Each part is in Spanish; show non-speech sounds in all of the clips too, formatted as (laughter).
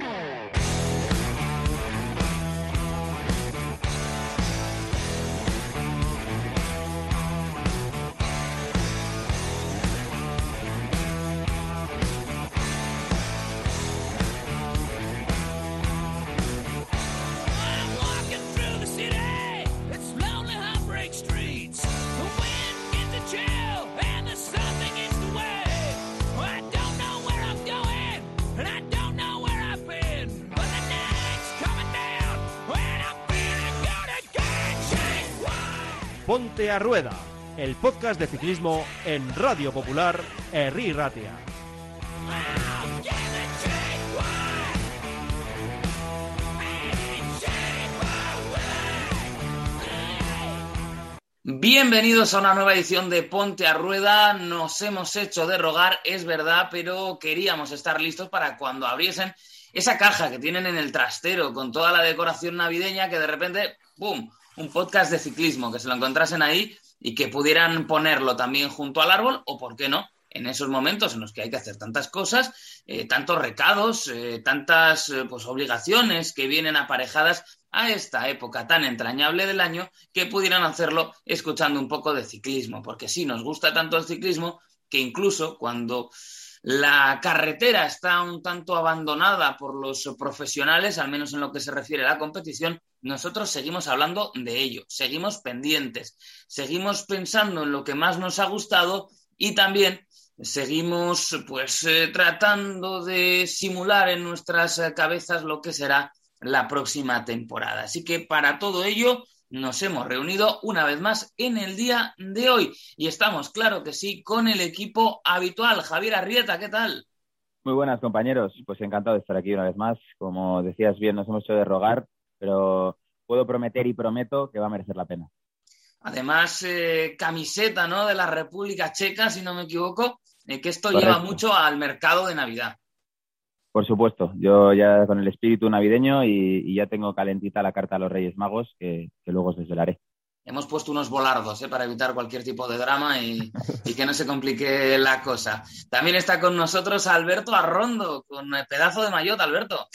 Yeah. A Rueda, el podcast de ciclismo en Radio Popular, Herri Ratia. Bienvenidos a una nueva edición de Ponte a Rueda. Nos hemos hecho de rogar, es verdad, pero queríamos estar listos para cuando abriesen esa caja que tienen en el trastero con toda la decoración navideña que de repente, ¡pum!, un podcast de ciclismo, que se lo encontrasen ahí y que pudieran ponerlo también junto al árbol o, ¿por qué no? En esos momentos en los que hay que hacer tantas cosas, eh, tantos recados, eh, tantas eh, pues, obligaciones que vienen aparejadas a esta época tan entrañable del año, que pudieran hacerlo escuchando un poco de ciclismo, porque sí, nos gusta tanto el ciclismo que incluso cuando la carretera está un tanto abandonada por los profesionales, al menos en lo que se refiere a la competición. Nosotros seguimos hablando de ello, seguimos pendientes, seguimos pensando en lo que más nos ha gustado y también seguimos pues eh, tratando de simular en nuestras cabezas lo que será la próxima temporada. Así que para todo ello nos hemos reunido una vez más en el día de hoy y estamos, claro que sí, con el equipo habitual. Javier Arrieta, ¿qué tal? Muy buenas, compañeros. Pues encantado de estar aquí una vez más. Como decías bien, nos hemos hecho de rogar, pero puedo prometer y prometo que va a merecer la pena. Además, eh, camiseta ¿no? de la República Checa, si no me equivoco, eh, que esto lleva mucho al mercado de Navidad. Por supuesto, yo ya con el espíritu navideño y, ya tengo calentita la carta a los Reyes Magos que, luego os desvelaré. Hemos puesto unos volardos ¿eh? para evitar cualquier tipo de drama y, que no se complique la cosa. También está con nosotros Alberto Arrondo, con el pedazo de maillot, Alberto.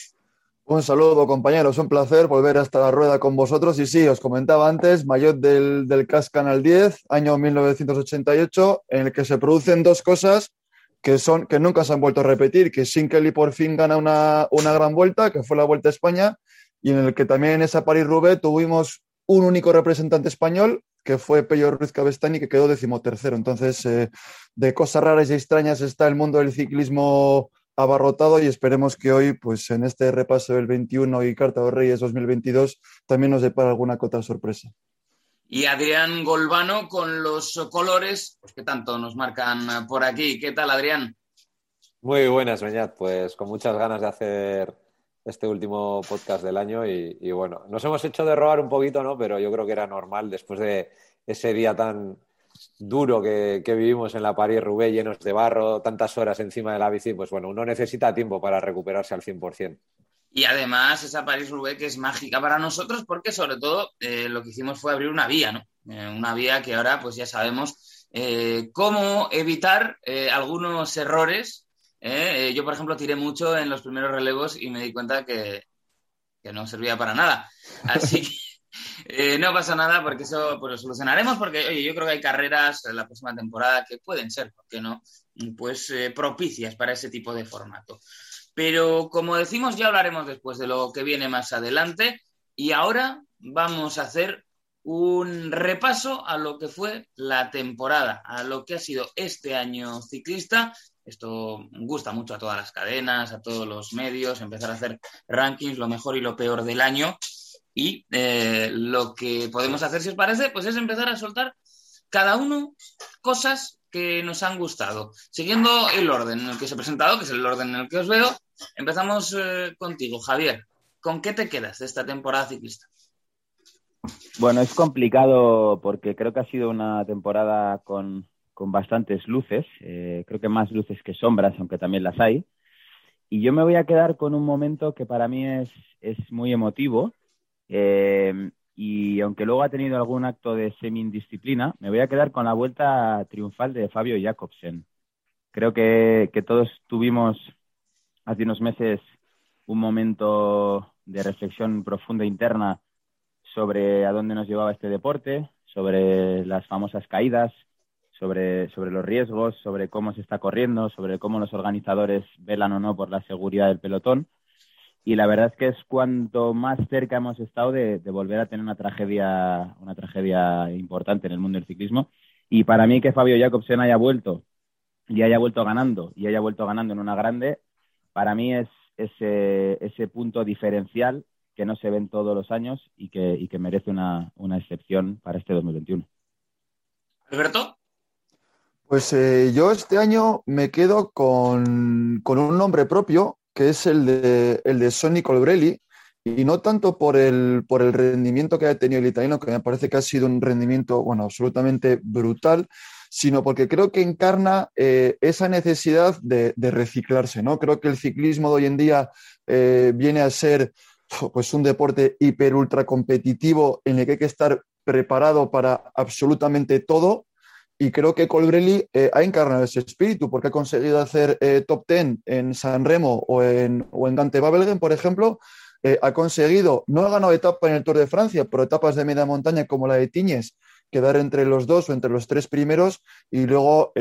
Un saludo, compañeros. Un placer volver hasta la rueda con vosotros. Y sí, os comentaba antes, maillot del, del CAS Canal 10, año 1988, en el que se producen dos cosas que, son, que nunca se han vuelto a repetir, que Sin por fin gana una, gran vuelta, que fue la Vuelta a España, y en el que también en esa París-Roubaix tuvimos un único representante español, que fue Pello Ruiz Cabestani, que quedó decimotercero. Entonces, eh, de cosas raras y extrañas está el mundo del ciclismo abarrotado y esperemos que hoy, pues en este repaso del 21 y Carta de Reyes 2022, también nos depara alguna cota sorpresa y Adrián Golbano con los colores pues, que tanto nos marcan por aquí. ¿Qué tal, Adrián? Muy buenas, Beñat. Pues con muchas ganas de hacer este último podcast del año y, bueno, nos hemos hecho de robar un poquito, ¿no? Pero yo creo que era normal después de ese día tan duro que, que vivimos en la París-Roubaix llenos de barro, tantas horas encima de la bici, pues bueno, uno necesita tiempo para recuperarse al 100%. Y además esa París-Roubaix que es mágica para nosotros porque sobre todo eh, lo que hicimos fue abrir una vía, ¿no? Eh, una vía que ahora pues ya sabemos eh, cómo evitar algunos errores. yo, por ejemplo, tiré mucho en los primeros relevos y me di cuenta que, que no servía para nada. Así que (laughs) no pasa nada porque eso pues, lo solucionaremos porque, oye, yo creo que hay carreras en la próxima temporada que pueden ser, ¿por qué no? Pues propicias para ese tipo de formato. Pero como decimos, ya hablaremos después de lo que viene más adelante. Y ahora vamos a hacer un repaso a lo que fue la temporada, a lo que ha sido este año ciclista. Esto gusta mucho a todas las cadenas, a todos los medios, empezar a hacer rankings, lo mejor y lo peor del año. Y eh, lo que podemos hacer, si os parece, pues es empezar a soltar cada uno cosas que nos han gustado. Siguiendo el orden en el que os he presentado, que es el orden en el que os veo, Empezamos eh, contigo, Javier. ¿Con qué te quedas de esta temporada ciclista? Bueno, es complicado porque creo que ha sido una temporada con, bastantes luces, eh, creo que más luces que sombras, aunque también las hay. Y yo me voy a quedar con un momento que para mí es, muy emotivo. Eh, y aunque luego ha tenido algún acto de semi-indisciplina, me voy a quedar con la vuelta triunfal de Fabio Jacobsen. Creo que, que todos tuvimos hace unos meses un momento de reflexión profunda interna sobre a dónde nos llevaba este deporte, sobre las famosas caídas, sobre, sobre los riesgos, sobre cómo se está corriendo, sobre cómo los organizadores velan o no por la seguridad del pelotón. Y la verdad es que es cuanto más cerca hemos estado de, volver a tener una tragedia, una tragedia importante en el mundo del ciclismo. Y para mí que Fabio Jacobsen haya vuelto y haya vuelto ganando y haya vuelto ganando en una grande, para mí es ese, ese punto diferencial que no se ven todos los años y que, y que merece una, una excepción para este 2021. Alberto. Pues eh, yo este año me quedo con, un nombre propio, que es el de, el de Sonny Colbrelli, y no tanto por el, por el rendimiento que ha tenido el italiano, que me parece que ha sido un rendimiento, bueno, absolutamente brutal, sino porque creo que encarna eh, esa necesidad de, reciclarse, ¿no? Creo que el ciclismo de hoy en día eh, viene a ser pues un deporte hiper ultra competitivo en el que hay que estar preparado para absolutamente todo. Y creo que Colbrelli eh, ha encarnado ese espíritu porque ha conseguido hacer top ten en San Remo o en, o en Dante Babelgen, por ejemplo. Ha conseguido, no ha ganado etapa en el Tour de Francia, pero etapas de media montaña como la de Tiñes, quedar entre los dos o entre los tres primeros y luego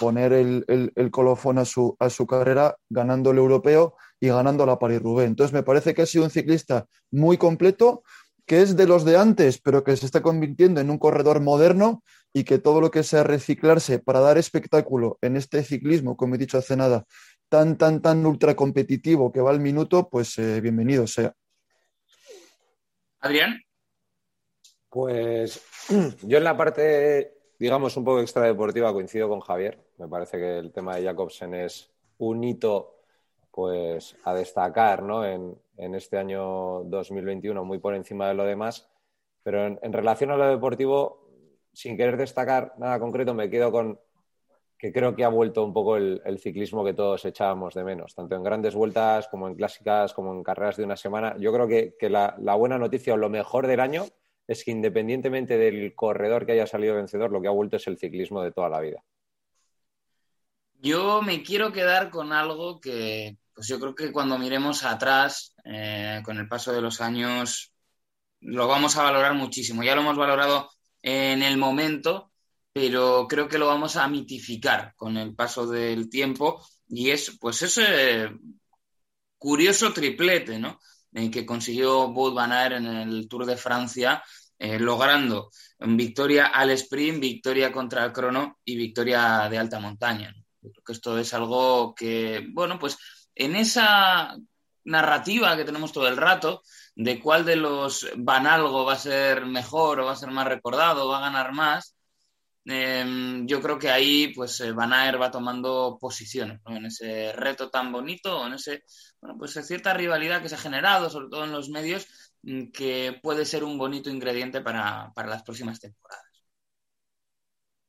poner el, colofón a su, carrera ganando el europeo y ganando la Paris-Roubaix. Entonces me parece que ha sido un ciclista muy completo, que es de los de antes, pero que se está convirtiendo en un corredor moderno y que todo lo que sea reciclarse para dar espectáculo en este ciclismo, como he dicho hace nada, tan, tan, tan ultra competitivo que va al minuto, pues eh, bienvenido sea. Adrián. Pues (clears throat) yo en la parte, digamos, un poco extradeportiva coincido con Javier. Me parece que el tema de Jacobsen es un hito pues a destacar ¿no? en, este año 2021 muy por encima de lo demás. Pero en, relación a lo deportivo, sin querer destacar nada concreto, me quedo con que creo que ha vuelto un poco el, ciclismo que todos echábamos de menos, tanto en grandes vueltas como en clásicas, como en carreras de una semana. Yo creo que, la, la, buena noticia o lo mejor del año es que independientemente del corredor que haya salido vencedor, lo que ha vuelto es el ciclismo de toda la vida. Yo me quiero quedar con algo que, pues yo creo que cuando miremos atrás, eh, con el paso de los años, lo vamos a valorar muchísimo. Ya lo hemos valorado en el momento, pero creo que lo vamos a mitificar con el paso del tiempo y es pues ese curioso triplete, ¿no? que consiguió Bout Van en el Tour de Francia, eh, logrando victoria al sprint, victoria contra el crono y victoria de alta montaña. Creo que esto es algo que, bueno, pues en esa narrativa que tenemos todo el rato de cuál de los van algo va a ser mejor o va a ser más recordado, o va a ganar más, em, yo creo que ahí pues eh, Van Aer va tomando posiciones en ese reto tan bonito, en ese, bueno, pues cierta rivalidad que se ha generado, sobre todo en los medios, que puede ser un bonito ingrediente para, para las próximas temporadas.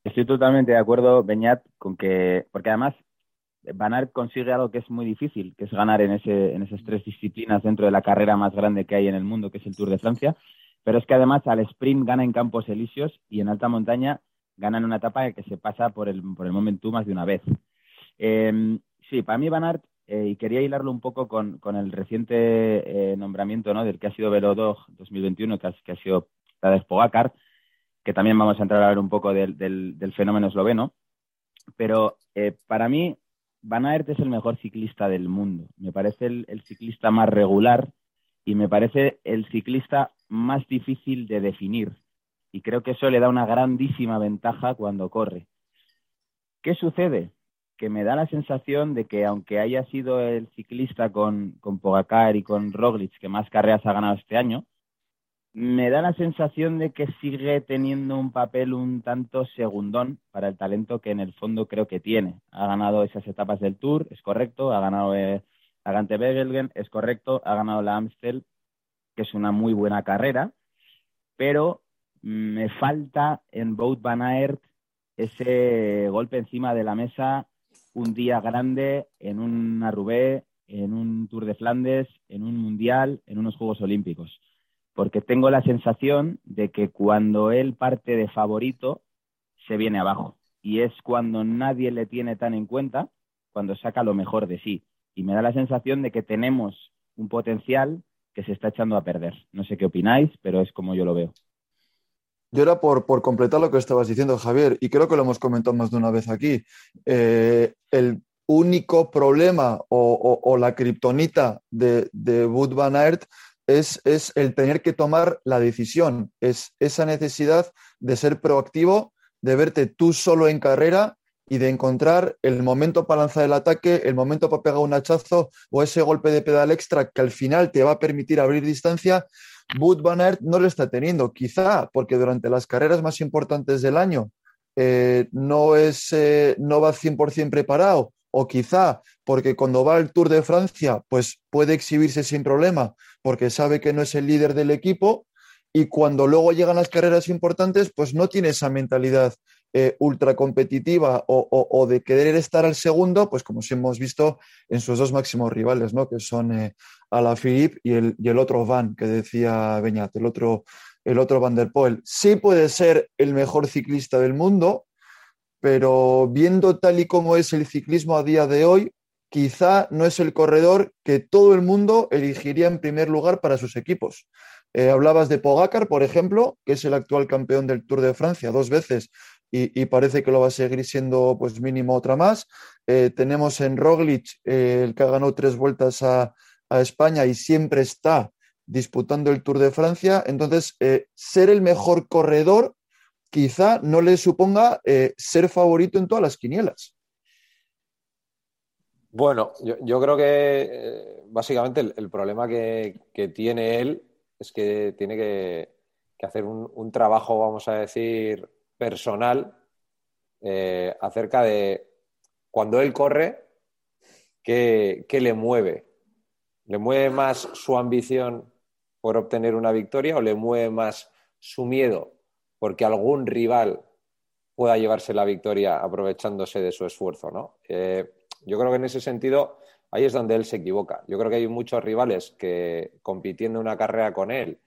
Estoy totalmente de acuerdo, Beñat, con que, porque además Van consigue algo que es muy difícil, que es ganar en, ese, en esas tres disciplinas dentro de la carrera más grande que hay en el mundo, que es el Tour de Francia. Pero es que además al sprint gana en Campos Elíseos y en alta montaña gana en una etapa que se pasa por el, por el momentum más de una vez. Em, sí, para mí Van eh, y quería hilarlo un poco con, con el reciente eh, nombramiento ¿no? del que ha sido Velodog 2021, que ha, que ha sido Tadej Pogacar, que también vamos a entrar a ver un poco del, del, fenómeno esloveno. Pero eh, para mí Van Aert es el mejor ciclista del mundo. Me parece el, ciclista más regular y me parece el ciclista más difícil de definir. Y creo que eso le da una grandísima ventaja cuando corre. ¿Qué sucede? Que me da la sensación de que aunque haya sido el ciclista con, con Pogacar y con Roglic que más carreras ha ganado este año, me da la sensación de que sigue teniendo un papel un tanto segundón para el talento que en el fondo creo que tiene. Ha ganado esas etapas del Tour, es correcto, ha ganado eh, la Gante Begelgen, es correcto, ha ganado la Amstel, que es una muy buena carrera, pero me falta en Bout Van Aert ese golpe encima de la mesa un día grande en una Roubaix, en un Tour de Flandes, en un Mundial, en unos Juegos Olímpicos porque tengo la sensación de que cuando él parte de favorito, se viene abajo. Y es cuando nadie le tiene tan en cuenta, cuando saca lo mejor de sí. Y me da la sensación de que tenemos un potencial que se está echando a perder. No sé qué opináis, pero es como yo lo veo. Yo era por, por completar lo que estabas diciendo, Javier, y creo que lo hemos comentado más de una vez aquí. Eh, el único problema o, la kriptonita de, de Wood Van Aert es, es, el tener que tomar la decisión, es esa necesidad de ser proactivo, de verte tú solo en carrera y de encontrar el momento para lanzar el ataque, el momento para pegar un hachazo o ese golpe de pedal extra que al final te va a permitir abrir distancia. Wood Van Aert no lo está teniendo, quizá porque durante las carreras más importantes del año eh, no, es, eh, no va 100% preparado o quizá porque cuando va al Tour de Francia, pues puede exhibirse sin problema, porque sabe que no es el líder del equipo, y cuando luego llegan las carreras importantes, pues no tiene esa mentalidad eh, ultra competitiva o, de querer estar al segundo, pues como hemos visto en sus dos máximos rivales, ¿no? que son eh, Alaphilippe y el, y el otro Van, que decía Beñat, el otro, el otro Van der Poel. Sí puede ser el mejor ciclista del mundo, pero viendo tal y como es el ciclismo a día de hoy, quizá no es el corredor que todo el mundo elegiría en primer lugar para sus equipos. Eh, hablabas de Pogacar, por ejemplo, que es el actual campeón del Tour de Francia dos veces y, parece que lo va a seguir siendo pues mínimo otra más. Eh, tenemos en Roglic, eh, el que ha ganado tres vueltas a, España y siempre está disputando el Tour de Francia. Entonces, ser el mejor corredor quizá no le suponga eh, ser favorito en todas las quinielas. Bueno, yo, creo que eh, básicamente el, problema que, tiene él es que tiene que, hacer un, trabajo, vamos a decir, personal eh, acerca de cuando él corre, ¿qué, ¿qué le mueve? ¿Le mueve más su ambición por obtener una victoria o le mueve más su miedo porque algún rival pueda llevarse la victoria aprovechándose de su esfuerzo, ¿no? Eh, yo creo que en ese sentido ahí es donde él se equivoca. Yo creo que hay muchos rivales que compitiendo una carrera con él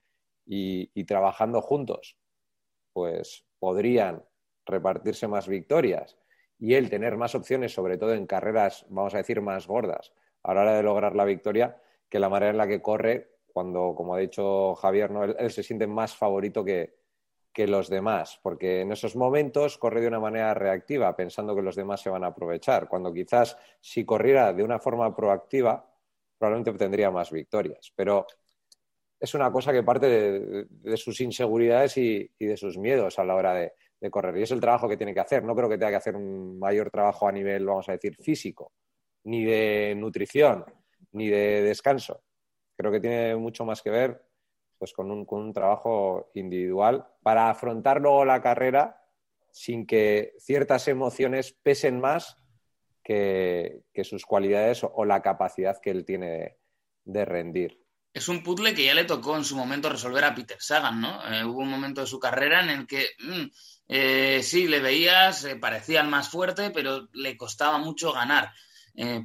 y, trabajando juntos, pues podrían repartirse más victorias y él tener más opciones, sobre todo en carreras, vamos a decir, más gordas, a la hora de lograr la victoria, que la manera en la que corre, cuando, como ha dicho Javier, ¿no? él se siente más favorito que, que los demás, porque en esos momentos corre de una manera reactiva, pensando que los demás se van a aprovechar, cuando quizás si corriera de una forma proactiva, probablemente obtendría más victorias. Pero es una cosa que parte de, sus inseguridades y, de sus miedos a la hora de, correr. Y es el trabajo que tiene que hacer. No creo que tenga que hacer un mayor trabajo a nivel, vamos a decir, físico, ni de nutrición, ni de descanso. Creo que tiene mucho más que ver pues con un, trabajo individual para afrontar luego la carrera sin que ciertas emociones pesen más que, sus cualidades o, la capacidad que él tiene de, rendir. Es un puzzle que ya le tocó en su momento resolver a Peter Sagan, ¿no? Eh, hubo un momento de su carrera en el que mm, eh, sí, le veías, eh, parecía el más fuerte, pero le costaba mucho ganar.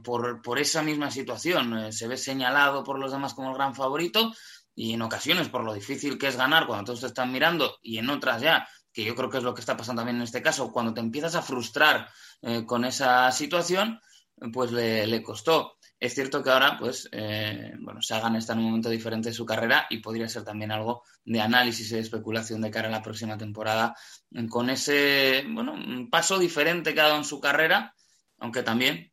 por, por, esa misma situación. se ve señalado por los demás como el gran favorito, y en ocasiones por lo difícil que es ganar cuando todos te están mirando y en otras ya, que yo creo que es lo que está pasando también en este caso, cuando te empiezas a frustrar eh, con esa situación, pues le, costó. Es cierto que ahora, pues, eh, bueno, Sagan está en un momento diferente de su carrera y podría ser también algo de análisis y de especulación de cara a la próxima temporada, con ese, bueno, un paso diferente que ha dado en su carrera, aunque también,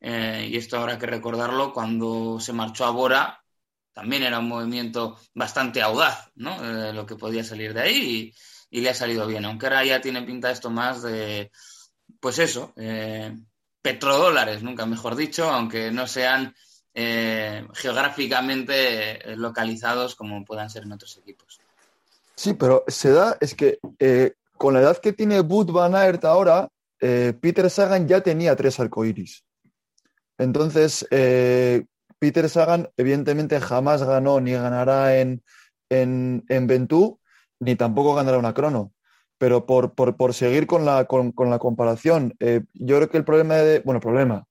eh, y esto habrá que recordarlo, cuando se marchó a Bora, también era un movimiento bastante audaz, ¿no? Eh, lo que podía salir de ahí y, le ha salido bien, aunque ahora ya tiene pinta esto más de, pues eso, eh, petrodólares, nunca mejor dicho, aunque no sean eh, geográficamente localizados como puedan ser en otros equipos. Sí, pero se da, es que con la edad que tiene Bud Van Aert ahora, Peter Sagan ya tenía tres arcoíris. Entonces, Peter Sagan, evidentemente, jamás ganó ni ganará en, en, Ventú, ni tampoco ganará una crono. Pero por, por, seguir con la, con, la comparación, eh, yo creo que el problema de. Bueno, problema,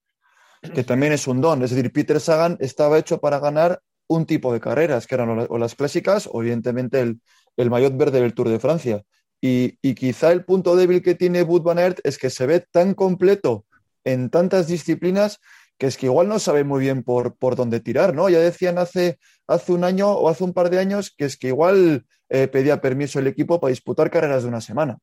que (clears throat) también es un don. Es decir, Peter Sagan estaba hecho para ganar un tipo de carreras, que eran o las clásicas o, evidentemente, el, el maillot verde del Tour de Francia. Y, y, quizá el punto débil que tiene Wood Van Aert es que se ve tan completo en tantas disciplinas que es que igual no sabe muy bien por, por dónde tirar, ¿no? Ya decían hace, hace un año o hace un par de años que es que igual eh, pedía permiso el equipo para disputar carreras de una semana.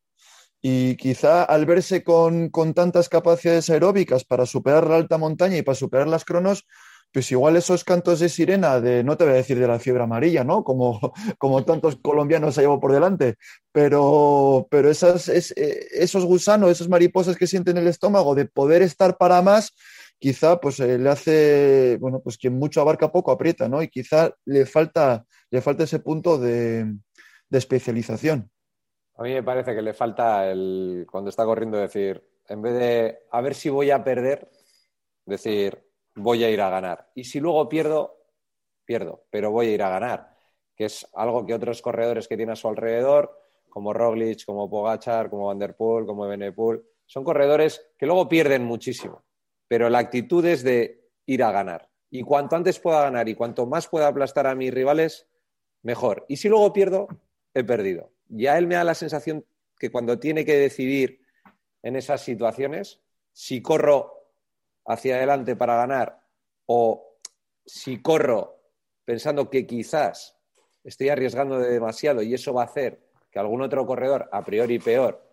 Y quizá al verse con, con tantas capacidades aeróbicas para superar la alta montaña y para superar las cronos, pues igual esos cantos de sirena de, no te voy a decir de la fiebre amarilla, ¿no? Como, (laughs) como tantos colombianos se llevó por delante, pero, pero esas, es, eh, esos gusanos, esas mariposas que sienten en el estómago de poder estar para más, quizá pues eh, le hace, bueno, pues quien mucho abarca poco aprieta, ¿no? Y quizá le falta, le falta ese punto de, de especialización. A mí me parece que le falta el, cuando está corriendo, decir, en vez de a ver si voy a perder, decir, voy a ir a ganar. Y si luego pierdo, pierdo, pero voy a ir a ganar, que es algo que otros corredores que tiene a su alrededor, como Roglic, como Pogachar, como Van der Poel, como Benepool, son corredores que luego pierden muchísimo, pero la actitud es de ir a ganar. Y cuanto antes pueda ganar y cuanto más pueda aplastar a mis rivales, mejor. Y si luego pierdo, he perdido. Ya él me da la sensación que cuando tiene que decidir en esas situaciones, si corro hacia adelante para ganar o si corro pensando que quizás estoy arriesgando demasiado y eso va a hacer que algún otro corredor, a priori peor,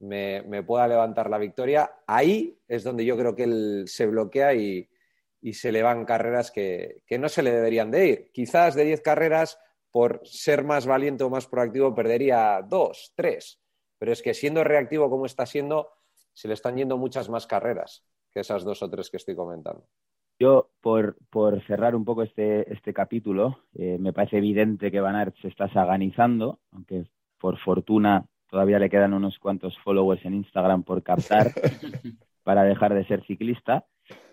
me, pueda levantar la victoria, ahí es donde yo creo que él se bloquea y, se le van carreras que, que, no se le deberían de ir. Quizás de 10 carreras, por ser más valiente o más proactivo, perdería dos, tres. Pero es que siendo reactivo como está siendo, se le están yendo muchas más carreras que esas dos o tres que estoy comentando. Yo, por, por cerrar un poco este, este capítulo, eh, me parece evidente que Van Aert se está saganizando, aunque por fortuna todavía le quedan unos cuantos followers en Instagram por captar (laughs) para dejar de ser ciclista.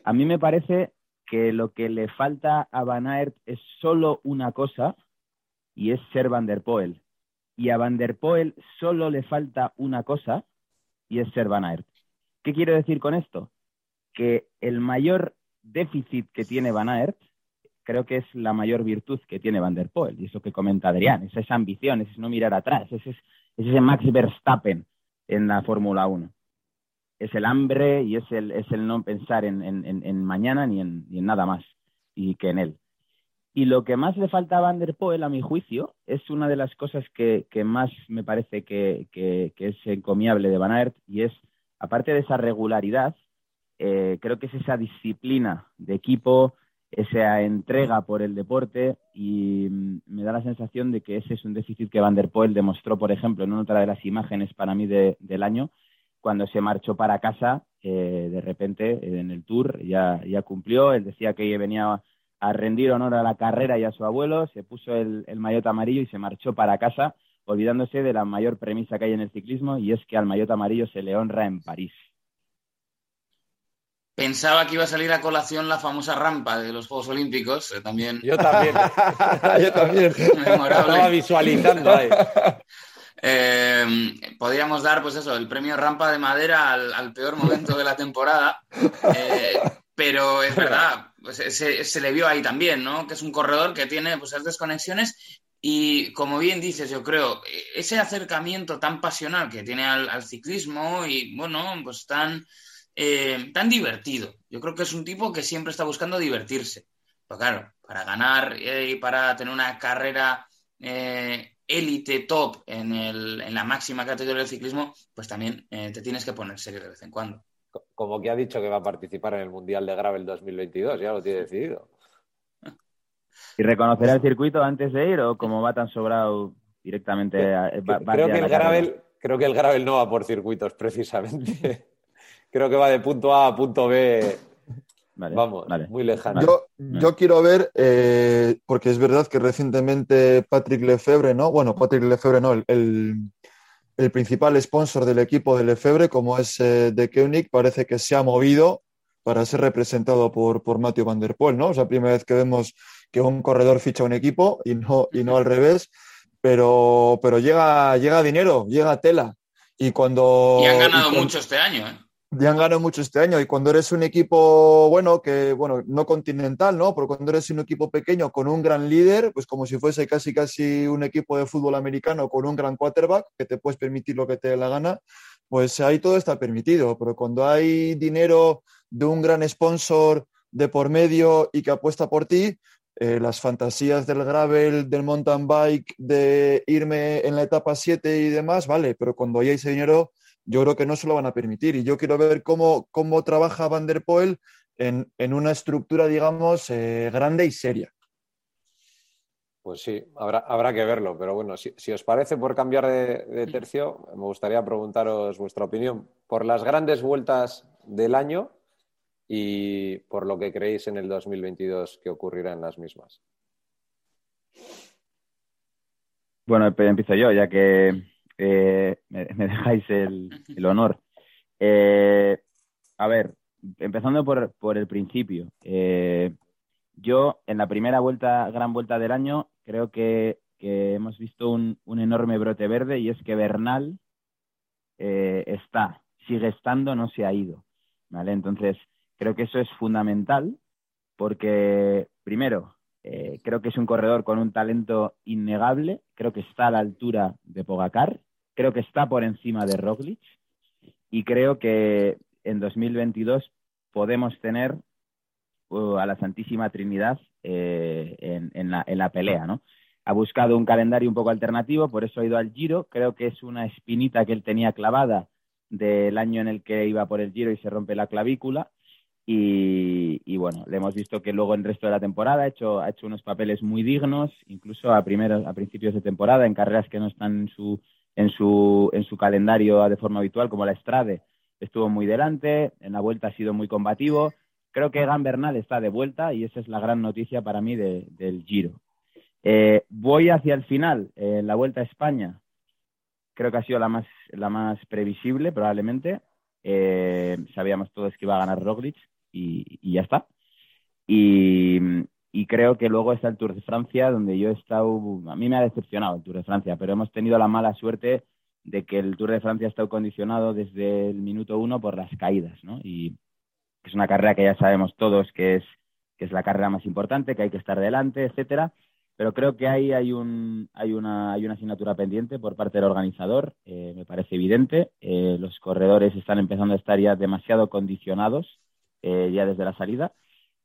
A mí me parece que lo que le falta a Van Aert es solo una cosa y es ser Van der Poel. Y a Van der Poel solo le falta una cosa y es ser Van Aert. ¿Qué quiero decir con esto? que el mayor déficit que tiene Van Aert creo que es la mayor virtud que tiene Van der Poel, y eso que comenta Adrián, es esa ambición, es no mirar atrás, es, es, ese Max Verstappen en la Fórmula 1. Es el hambre y es el, es el no pensar en, en, mañana ni en, ni en, nada más, y que en él. Y lo que más le falta a Van der Poel, a mi juicio, es una de las cosas que, más me parece que, es encomiable de Van Aert, y es, aparte de esa regularidad, eh, creo que es esa disciplina de equipo, esa entrega por el deporte y mm, me da la sensación de que ese es un déficit que Van der Poel demostró, por ejemplo, en otra de las imágenes para mí del año, cuando se marchó para casa, eh, de repente en el Tour ya, ya cumplió, él decía que venía a rendir honor a la carrera y a su abuelo, se puso el, el maillot amarillo y se marchó para casa, olvidándose de la mayor premisa que hay en el ciclismo y es que al maillot amarillo se le honra en París. Pensaba que iba a salir a colación la famosa rampa de los Juegos Olímpicos, eh, también. Yo también. (laughs) Yo también. Estaba visualizando ahí. Eh, podríamos dar, pues eso, el premio rampa de madera al, peor momento de la temporada. Eh, pero es verdad, pues se, le vio ahí también, ¿no? Que es un corredor que tiene pues, esas desconexiones y, como bien dices, yo creo, ese acercamiento tan pasional que tiene al, ciclismo y, bueno, pues tan eh, tan divertido. Yo creo que es un tipo que siempre está buscando divertirse. Pero claro, para ganar eh, y para tener una carrera eh, élite top en, el, en, la máxima categoría del ciclismo, pues también te tienes que poner serio de vez en cuando. Como que ha dicho que va a participar en el Mundial de Gravel 2022, ya lo tiene decidido. ¿Y reconocerá el circuito antes de ir o como va tan sobrado directamente? creo, que el gravel, creo que el Gravel no va por circuitos precisamente. (laughs) creo que va de punto A a punto B. Vamos, muy lejano. Yo, quiero ver, eh, porque es verdad que recientemente Patrick Lefebvre, ¿no? Bueno, Patrick Lefebvre no, el, principal sponsor del equipo de Lefebvre, como es eh, de Koenig, parece que se ha movido para ser representado por, por Matthew Van Der Poel, ¿no? Es la primera vez que vemos que un corredor ficha un equipo y no, y no al revés, pero, pero llega, llega dinero, llega tela. Y cuando. Y han ganado mucho este año, ¿eh? Ya han ganado mucho este año y cuando eres un equipo, bueno, que, bueno, no continental, ¿no? Pero cuando eres un equipo pequeño con un gran líder, pues como si fuese casi casi un equipo de fútbol americano con un gran quarterback, que te puedes permitir lo que te dé la gana, pues ahí todo está permitido. Pero cuando hay dinero de un gran sponsor de por medio y que apuesta por ti, eh, las fantasías del gravel, del mountain bike, de irme en la etapa 7 y demás, vale, pero cuando haya ese dinero, yo creo que no se lo van a permitir. Y yo quiero ver cómo, cómo trabaja Van der Poel en, una estructura, digamos, eh, grande y seria. Pues sí, habrá, habrá que verlo, pero bueno, si, os parece, por cambiar de, tercio, me gustaría preguntaros vuestra opinión por las grandes vueltas del año y por lo que creéis en el 2022 que ocurrirá en las mismas. Bueno, empiezo yo, ya que eh, me, (laughs) dejáis el, honor. Eh, a ver, empezando por, por el principio. Eh, yo, en la primera vuelta, gran vuelta del año, creo que, hemos visto un, enorme brote verde y es que Bernal está, sigue estando, no se ha ido. ¿Vale? Entonces, creo que eso es fundamental porque, primero, creo que es un corredor con un talento innegable, creo que está a la altura de Pogacar creo que está por encima de Roglic y creo que en 2022 podemos tener uh, a la Santísima Trinidad eh, en, la, pelea, ¿no? Ha buscado un calendario un poco alternativo, por eso ha ido al Giro. Creo que es una espinita que él tenía clavada del año en el que iba por el Giro y se rompe la clavícula. Y, bueno, le hemos visto que luego en el resto de la temporada ha hecho, ha hecho unos papeles muy dignos, incluso a, primeros, a principios de temporada, en carreras que no están en su, en su, en su calendario de forma habitual, como la Estrade, estuvo muy delante, en la vuelta ha sido muy combativo. Creo que Egan Bernal está de vuelta y esa es la gran noticia para mí del Giro. Eh, voy hacia el final, en la Vuelta a España. Creo que ha sido la más, la más previsible, probablemente. Eh, sabíamos todos que iba a ganar Roglic y, ya está. Y, y creo que luego está el Tour de Francia, donde yo he estado, a mí me ha decepcionado el Tour de Francia, pero hemos tenido la mala suerte de que el Tour de Francia ha estado condicionado desde el minuto uno por las caídas, ¿no? Y es una carrera que ya sabemos todos que es, que es la carrera más importante, que hay que estar delante, etcétera, pero creo que ahí hay, un, hay, una, hay una asignatura pendiente por parte del organizador, eh, me parece evidente. Eh, los corredores están empezando a estar ya demasiado condicionados eh, ya desde la salida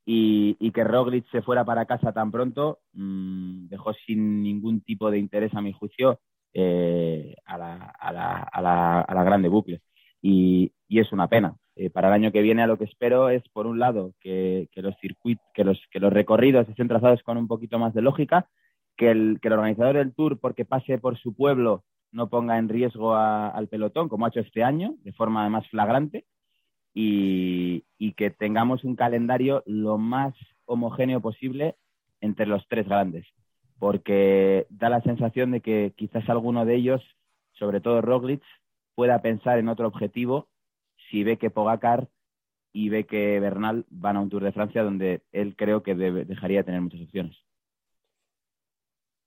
y, que Roglic se fuera para casa tan pronto mm, dejó sin ningún tipo de interés, a mi juicio, eh, a, la, grande bucle. Y, es una pena. Eh, para el año que viene, a lo que espero es, por un lado, que, los circuitos, que los recorridos estén trazados con un poquito más de lógica, que el, que el organizador del tour, porque pase por su pueblo, no ponga en riesgo al pelotón, como ha hecho este año, de forma además flagrante, y, que tengamos un calendario lo más homogéneo posible entre los tres grandes, porque da la sensación de que quizás alguno de ellos, sobre todo Roglic, pueda pensar en otro objetivo si ve que Pogacar y ve que Bernal van a un Tour de Francia donde él creo que dejaría de tener muchas opciones.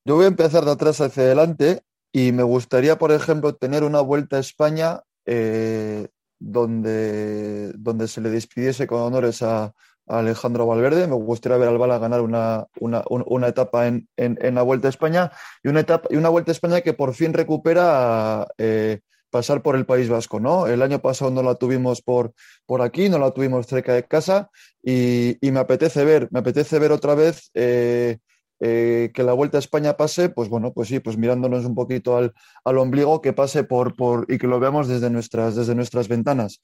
Yo voy a empezar de atrás hacia adelante y me gustaría, por ejemplo, tener una vuelta a España eh, donde, donde se le despidiese con honores a, Alejandro Valverde. Me gustaría ver al Bala ganar una, una, etapa en, en, la Vuelta a España y una, etapa, y una Vuelta a España que por fin recupera eh, pasar por el País Vasco. ¿no? El año pasado no la tuvimos por, por aquí, no la tuvimos cerca de casa y, me apetece ver, me apetece ver otra vez eh, eh, que la Vuelta a España pase, pues bueno, pues sí, pues mirándonos un poquito al, ombligo, que pase por, por, y que lo veamos desde nuestras, desde nuestras ventanas.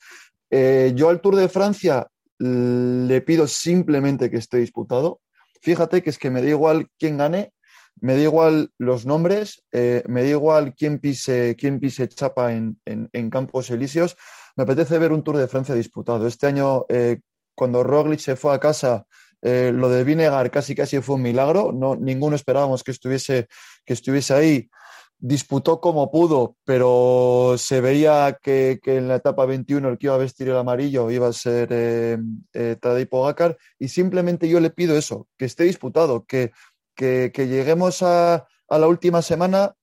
Eh, yo al Tour de Francia le pido simplemente que esté disputado. Fíjate que es que me da igual quién gane, me da igual los nombres, eh, me da igual quién pise, quién pise chapa en, en, Campos Elíseos. Me apetece ver un Tour de Francia disputado. Este año, cuando Roglic se fue a casa eh, lo de Vinegar casi casi fue un milagro, no, ninguno esperábamos que estuviese, que estuviese ahí. Disputó como pudo, pero se veía que, en la etapa 21 el que iba a vestir el amarillo iba a ser eh, eh Tadej y simplemente yo le pido eso, que esté disputado, que, que, que lleguemos a, a la última semana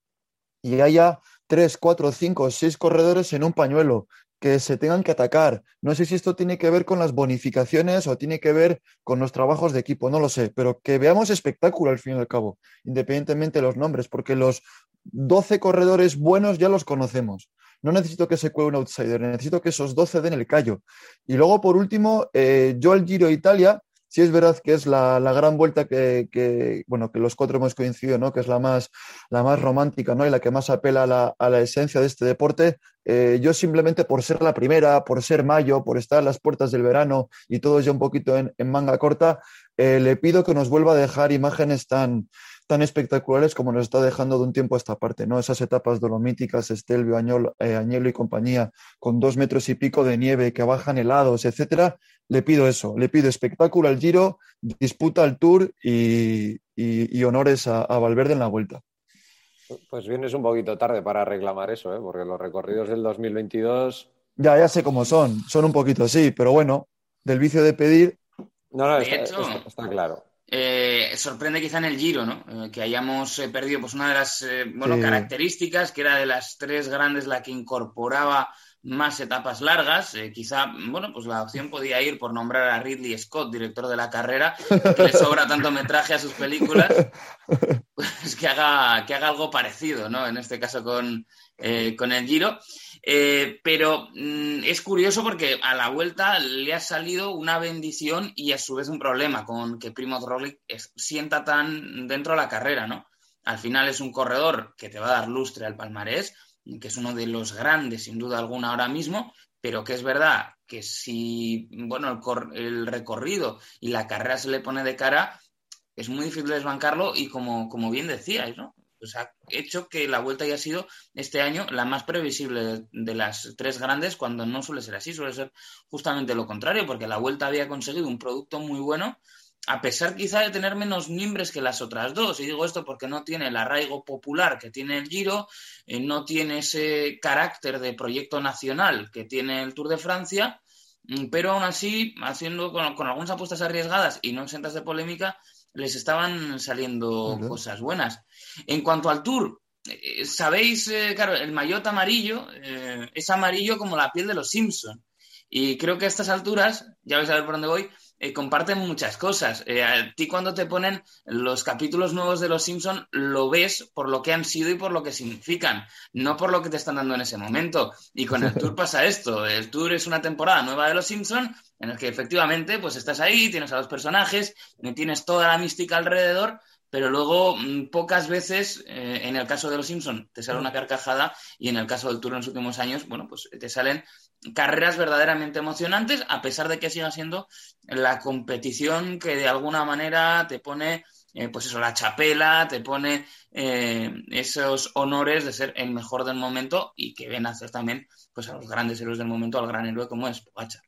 y haya tres, cuatro, cinco, seis corredores en un pañuelo, que se tengan que atacar. No sé si esto tiene que ver con las bonificaciones o tiene que ver con los trabajos de equipo, no lo sé, pero que veamos espectáculo al fin y al cabo, independientemente de los nombres, porque los 12 corredores buenos ya los conocemos. No necesito que se cuele un outsider, necesito que esos 12 den el callo. Y luego, por último, eh, yo al Giro Italia sí es verdad que es la, gran vuelta que, bueno, que los cuatro hemos coincidido, ¿no? Que es la más, la más romántica, ¿no? Y la que más apela a la, esencia de este deporte. Eh, yo simplemente por ser la primera, por ser mayo, por estar a las puertas del verano y todo ya un poquito en, manga corta, eh, le pido que nos vuelva a dejar imágenes tan, tan espectaculares como nos está dejando de un tiempo a esta parte, ¿no? Esas etapas dolomíticas, Estelvio, eh, Añelo y compañía, con dos metros y pico de nieve que bajan helados, etcétera, le pido eso, le pido espectáculo al Giro, disputa al Tour y, honores a, Valverde en la vuelta. Pues vienes un poquito tarde para reclamar eso, ¿eh? porque los recorridos del 2022... Ya, ya sé cómo son, son un poquito así, pero bueno, del vicio de pedir... No, no, está claro. Eh, sorprende quizá en el Giro, ¿no? Eh, que hayamos eh, perdido pues una de las bueno, características, que era de las tres grandes la que incorporaba más etapas largas. quizá, bueno, pues la opción podía ir por nombrar a Ridley Scott, director de la carrera, que le sobra tanto metraje a sus películas, pues que haga, que haga algo parecido, ¿no? En este caso con, con el Giro. Eh, pero mm, es curioso porque a la vuelta le ha salido una bendición y a su vez un problema con que Primo Roglic sienta tan dentro de la carrera, ¿no? Al final es un corredor que te va a dar lustre al palmarés, que es uno de los grandes sin duda alguna ahora mismo, pero que es verdad que si, bueno, el, el recorrido y la carrera se le pone de cara, es muy difícil desbancarlo y como, como bien decíais, ¿no? Pues ha hecho que la vuelta haya sido este año la más previsible de, las tres grandes, cuando no suele ser así, suele ser justamente lo contrario, porque la vuelta había conseguido un producto muy bueno, a pesar quizá de tener menos miembros que las otras dos. Y digo esto porque no tiene el arraigo popular que tiene el Giro, eh, no tiene ese carácter de proyecto nacional que tiene el Tour de Francia, mm, pero aún así, haciendo con, con algunas apuestas arriesgadas y no exentas de polémica, les estaban saliendo cosas buenas. En cuanto al tour, eh, sabéis, eh, claro, el maillot amarillo eh, es amarillo como la piel de los Simpson. Y creo que a estas alturas, ya vais a ver por dónde voy, eh, comparten muchas cosas. A ti cuando te ponen los capítulos nuevos de Los Simpson lo ves por lo que han sido y por lo que significan, no por lo que te están dando en ese momento. Y con el Tour (laughs) pasa esto. El Tour es una temporada nueva de Los Simpson en el que efectivamente pues estás ahí, tienes a los personajes, tienes toda la mística alrededor, pero luego mm, pocas veces, eh, en el caso de los Simpson, te sale una carcajada y en el caso del Tour en los últimos años, bueno, pues te salen carreras verdaderamente emocionantes, a pesar de que siga siendo la competición que de alguna manera te pone, eh, pues eso, la chapela, te pone eh, esos honores de ser el mejor del momento y que ven a hacer también pues a los grandes héroes del momento, al gran héroe como es Pogacar.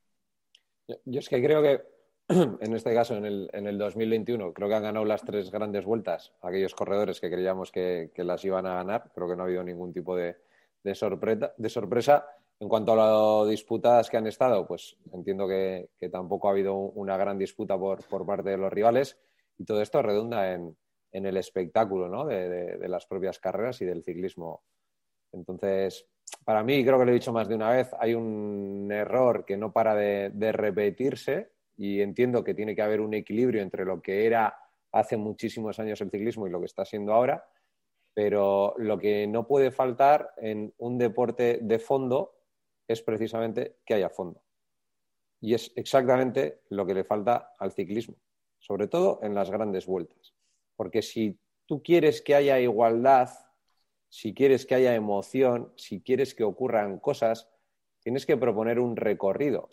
Yo es que creo que (clears throat) en este caso, en el, en el 2021, creo que han ganado las tres grandes vueltas aquellos corredores que creíamos que, las iban a ganar. Creo que no ha habido ningún tipo de, sorpresa, de sorpresa. En cuanto a las disputadas que han estado, pues entiendo que, tampoco ha habido una gran disputa por, parte de los rivales y todo esto redunda en, el espectáculo ¿no? de, las propias carreras y del ciclismo. Entonces, para mí, creo que lo he dicho más de una vez, hay un error que no para de repetirse y entiendo que tiene que haber un equilibrio entre lo que era hace muchísimos años el ciclismo y lo que está siendo ahora, pero lo que no puede faltar en un deporte de fondo es precisamente que haya fondo. Y es exactamente lo que le falta al ciclismo, sobre todo en las grandes vueltas. Porque si tú quieres que haya igualdad, si quieres que haya emoción, si quieres que ocurran cosas, tienes que proponer un recorrido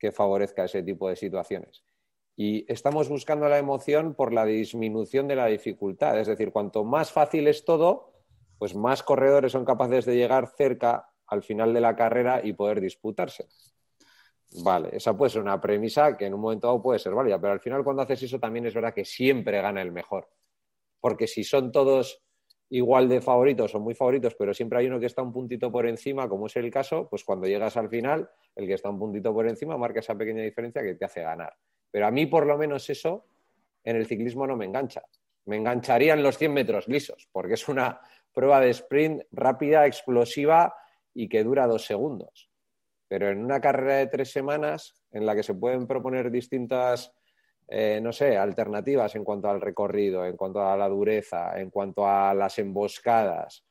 que favorezca ese tipo de situaciones. Y estamos buscando la emoción por la disminución de la dificultad. Es decir, cuanto más fácil es todo, pues más corredores son capaces de llegar cerca al final de la carrera y poder disputarse. Vale, esa puede ser una premisa que en un momento dado puede ser válida, pero al final cuando haces eso también es verdad que siempre gana el mejor. Porque si son todos igual de favoritos o muy favoritos, pero siempre hay uno que está un puntito por encima, como es el caso, pues cuando llegas al final, el que está un puntito por encima marca esa pequeña diferencia que te hace ganar. Pero a mí, por lo menos, eso en el ciclismo no me engancha. Me engancharían los 100 metros lisos, porque es una prueba de sprint rápida, explosiva y que dura dos segundos. Pero en una carrera de tres semanas, en la que se pueden proponer distintas eh, no sé, alternativas en cuanto al recorrido, en cuanto a la dureza, en cuanto a las emboscadas.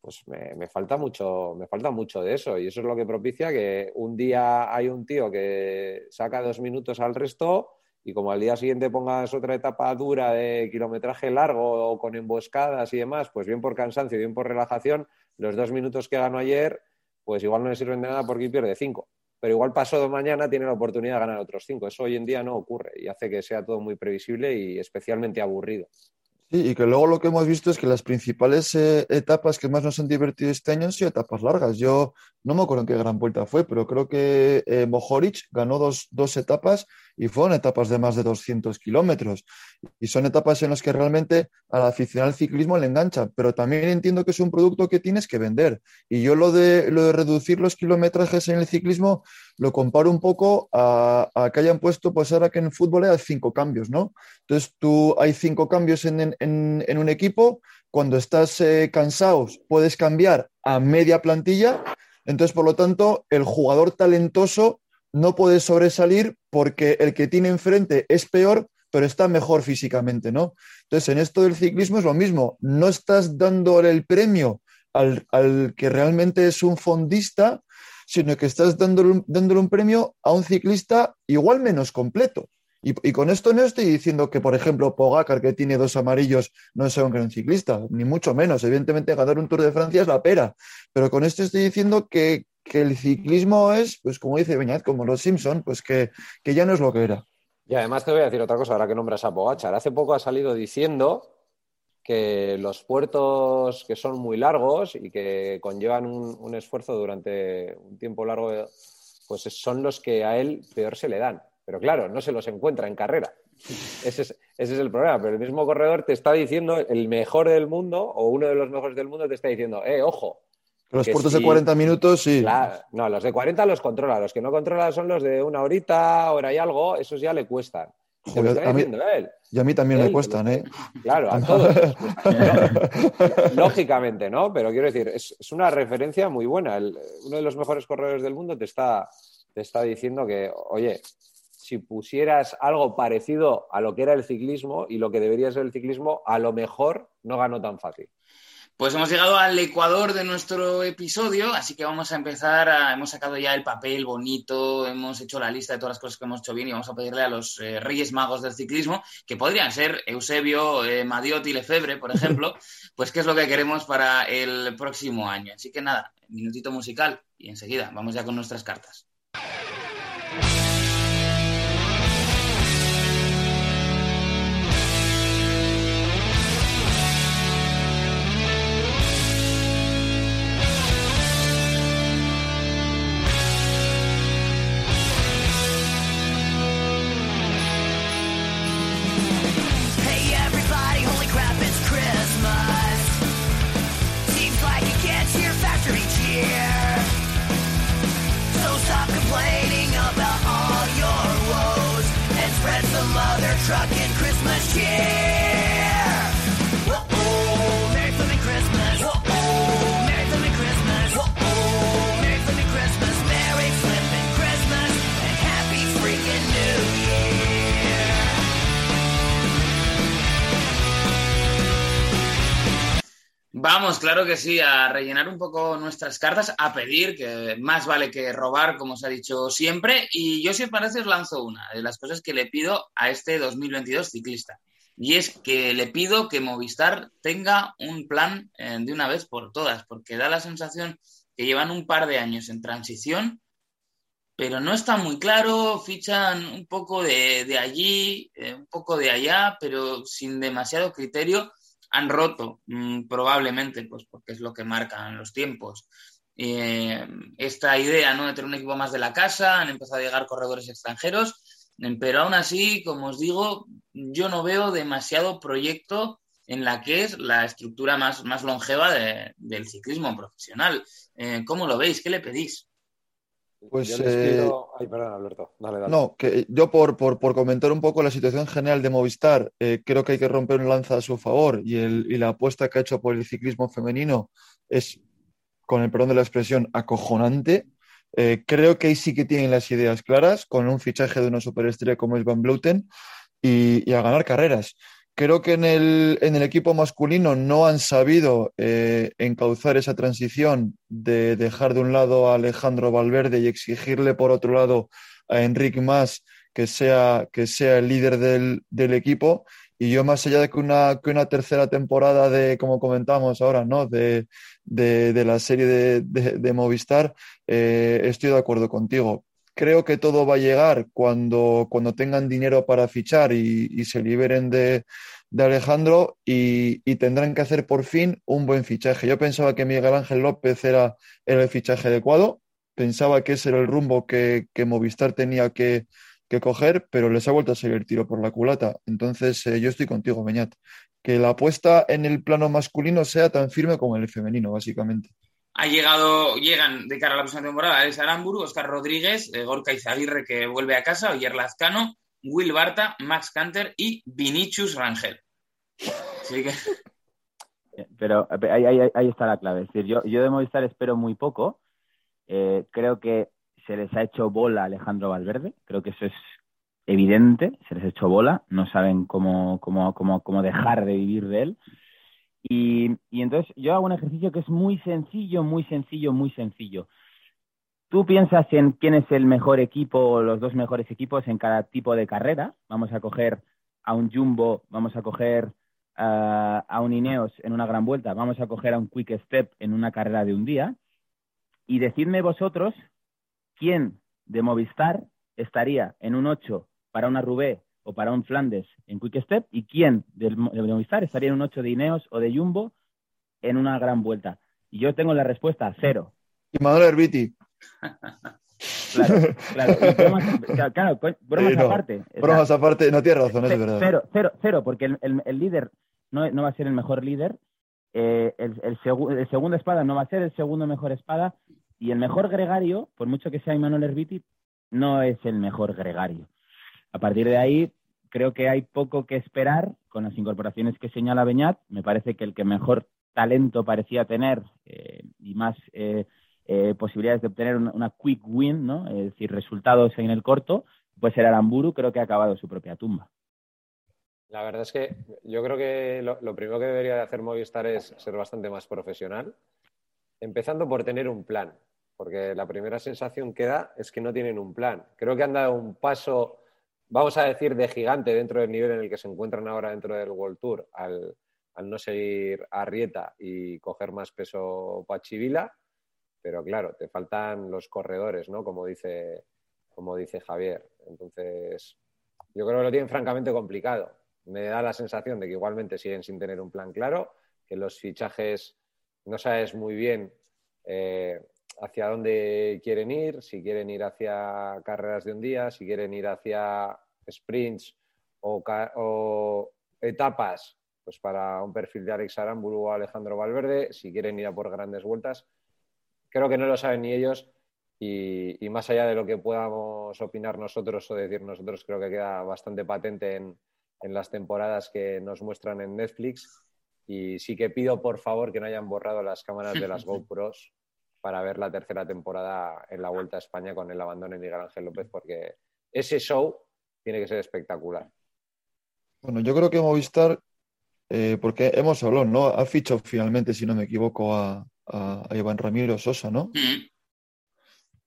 Pues me, falta mucho, me falta mucho de eso. Y eso es lo que propicia que un día hay un tío que saca dos minutos al resto y como al día siguiente pongas otra etapa dura de kilometraje largo o con emboscadas y demás, pues bien por cansancio, bien por relajación, los dos minutos que ganó ayer, pues igual no le sirven de nada porque pierde cinco. Pero igual pasado mañana tiene la oportunidad de ganar otros cinco. Eso hoy en día no ocurre y hace que sea todo muy previsible y especialmente aburrido. Sí, y que luego lo que hemos visto es que las principales eh, etapas que más nos han divertido este año han sido etapas largas. Yo no me acuerdo en qué gran vuelta fue, pero creo que eh, Mohoric ganó dos, dos, etapas y fueron etapas de más de 200 kilómetros. Y son etapas en las que realmente al aficionado al ciclismo le engancha, pero también entiendo que es un producto que tienes que vender. Y yo lo de, lo de reducir los kilometrajes en el ciclismo lo comparo un poco a, que hayan puesto, pues ahora que en fútbol hay cinco cambios, ¿no? Entonces tú hay cinco cambios en, en, en un equipo, cuando estás eh, cansados puedes cambiar a media plantilla, entonces por lo tanto el jugador talentoso no puede sobresalir porque el que tiene enfrente es peor, pero está mejor físicamente, ¿no? Entonces, en esto del ciclismo es lo mismo, no estás dándole el premio al, que realmente es un fondista, sino que estás dándole, un premio a un ciclista igual menos completo. Y, con esto no estoy diciendo que, por ejemplo, Pogacar, que tiene dos amarillos, no sea un gran ciclista, ni mucho menos. Evidentemente, ganar un Tour de Francia es la pera. Pero con esto estoy diciendo que, que el ciclismo es, pues como dice Beñat, como los Simpson, pues que, ya no es lo que era. Y además te voy a decir otra cosa, ahora que nombras a Pogachar. Hace poco ha salido diciendo que los puertos que son muy largos y que conllevan un, esfuerzo durante un tiempo largo, pues son los que a él peor se le dan. Pero claro, no se los encuentra en carrera. Ese es, ese es, el problema. Pero el mismo corredor te está diciendo, el mejor del mundo o uno de los mejores del mundo te está diciendo, eh, ojo, los puertos de 40 minutos, sí. no, los de 40 los controla. Los que no controla son los de una horita, hora y algo. Esos ya le cuestan. a mí, Y a mí también me cuestan, ¿eh? Claro, a (laughs) todos. Lógicamente, ¿no? Pero quiero decir, es, una referencia muy buena. uno de los mejores corredores del mundo te está, te está diciendo que, oye, si pusieras algo parecido a lo que era el ciclismo y lo que debería ser el ciclismo, a lo mejor no ganó tan fácil. Pues hemos llegado al ecuador de nuestro episodio, así que vamos a empezar. hemos sacado ya el papel bonito, hemos hecho la lista de todas las cosas que hemos hecho bien y vamos a pedirle a los eh, Reyes Magos del ciclismo, que podrían ser Eusebio, eh, Madiotti, Lefebvre, por ejemplo, (laughs) pues qué es lo que queremos para el próximo año. Así que nada, minutito musical y enseguida vamos ya con nuestras cartas. trucking Christmas. Vamos, claro que sí, a rellenar un poco nuestras cartas, a pedir, que más vale que robar, como se ha dicho siempre. Y yo, si os parece, os lanzo una de las cosas que le pido a este 2022 ciclista. Y es que le pido que Movistar tenga un plan eh, de una vez por todas, porque da la sensación que llevan un par de años en transición, pero no está muy claro, fichan un poco de, allí, eh, un poco de allá, pero sin demasiado criterio han roto, mm, probablemente, pues porque es lo que marcan los tiempos. Eh, esta idea ¿no? de tener un equipo más de la casa, han empezado a llegar corredores extranjeros, mm, pero aún así, como os digo, yo no veo demasiado proyecto en la que es la estructura más, más longeva del ciclismo profesional. Eh, ¿Cómo lo veis? ¿Qué le pedís? Pues, eh, Ay, perdón, Alberto. Dale, dale. No, que yo por, por, comentar un poco la situación general de Movistar, eh, creo que hay que romper un lanza a su favor y, el, y la apuesta que ha hecho por el ciclismo femenino es, con el perdón de la expresión, acojonante. Eh, creo que ahí sí que tienen las ideas claras, con un fichaje de una superestrella como es Van Bluten y, y a ganar carreras. Creo que en el, en el equipo masculino no han sabido eh, encauzar esa transición de dejar de un lado a Alejandro Valverde y exigirle por otro lado a Enrique Mas que sea, que sea el líder del, del equipo. Y yo, más allá de que una, que una tercera temporada de, como comentábamos ahora, ¿no? de, de, de la serie de, de Movistar, eh, estoy de acuerdo contigo. Creo que todo va a llegar cuando, cuando tengan dinero para fichar y, se liberen de, de Alejandro y, tendrán que hacer por fin un buen fichaje. Yo pensaba que Miguel Ángel López era, era el fichaje adecuado, pensaba que ese era el rumbo que, que Movistar tenía que, que, coger, pero les ha vuelto a salir el tiro por la culata. Entonces, eh, yo estoy contigo, Beñat. Que la apuesta en el plano masculino sea tan firme como en el femenino, básicamente. Ha llegado, llegan de cara a la próxima temporada Alex Aramburu, Oscar Rodríguez, eh, Gorka Izaguirre que vuelve a casa, Oyer Lazcano, Will Barta, Max Canter y Vinicius Rangel. Así que... Pero ahí, ahí, ahí, está la clave. Es decir, yo, yo de Movistar espero muy poco. Eh, creo que se les ha hecho bola a Alejandro Valverde. Creo que eso es evidente. Se les ha hecho bola. No saben cómo, cómo, cómo, cómo dejar de vivir de él. Y, y entonces yo hago un ejercicio que es muy sencillo, muy sencillo, muy sencillo. Tú piensas en quién es el mejor equipo o los dos mejores equipos en cada tipo de carrera. Vamos a coger a un Jumbo, vamos a coger uh, a un Ineos en una gran vuelta, vamos a coger a un Quick Step en una carrera de un día. Y decidme vosotros quién de Movistar estaría en un 8 para una Roubaix o para un Flandes en Quick Step y quién de, de Movistar estaría en un 8 de Ineos o de Jumbo en una gran vuelta. Y yo tengo la respuesta, cero. Y Manuel Herbiti. (laughs) Claro, claro. Bromas, claro, bromas Sí, no. aparte. Bromas aparte, no tienes razón, es verdad. Cero, cero, cero, porque el, el- el líder no, no va a ser el mejor líder. eh, el, el, segu- el segundo espada no va a ser el segundo mejor espada. Y el mejor gregario, por mucho que sea Immanuel Herbiti, no es el mejor gregario. A partir de ahí, creo que hay poco que esperar con las incorporaciones que señala Beñat. Me parece que el que mejor talento parecía tener eh, y más eh, eh, posibilidades de obtener una, quick win, ¿no? es decir, resultados en el corto, pues el Aramburu creo que ha acabado su propia tumba. La verdad es que yo creo que lo, lo primero que debería de hacer Movistar es ser bastante más profesional, empezando por tener un plan, porque la primera sensación que da es que no tienen un plan. Creo que han dado un paso, vamos a decir, de gigante dentro del nivel en el que se encuentran ahora dentro del World Tour, al, no seguir a Rieta y coger más peso Pachivila, pero claro, te faltan los corredores, ¿no? Como dice, como dice Javier. Entonces, yo creo que lo tienen francamente complicado. Me da la sensación de que igualmente siguen sin tener un plan claro, que los fichajes no sabes muy bien eh, hacia dónde quieren ir, si quieren ir hacia carreras de un día, si quieren ir hacia sprints o, etapas, pues para un perfil de Alex Aramburu o Alejandro Valverde, si quieren ir a por grandes vueltas. Creo que no lo saben ni ellos y, y más allá de lo que podamos opinar nosotros o decir nosotros, creo que queda bastante patente en, en las temporadas que nos muestran en Netflix. Y sí que pido, por favor, que no hayan borrado las cámaras de las (laughs) GoPros para ver la tercera temporada en la Vuelta a España con el abandono de Miguel Ángel López, porque ese show tiene que ser espectacular. Bueno, yo creo que Movistar, eh, porque hemos hablado, ¿no? Ha fichado finalmente, si no me equivoco, a, a- a Iván Ramiro Sosa, ¿no? Mm.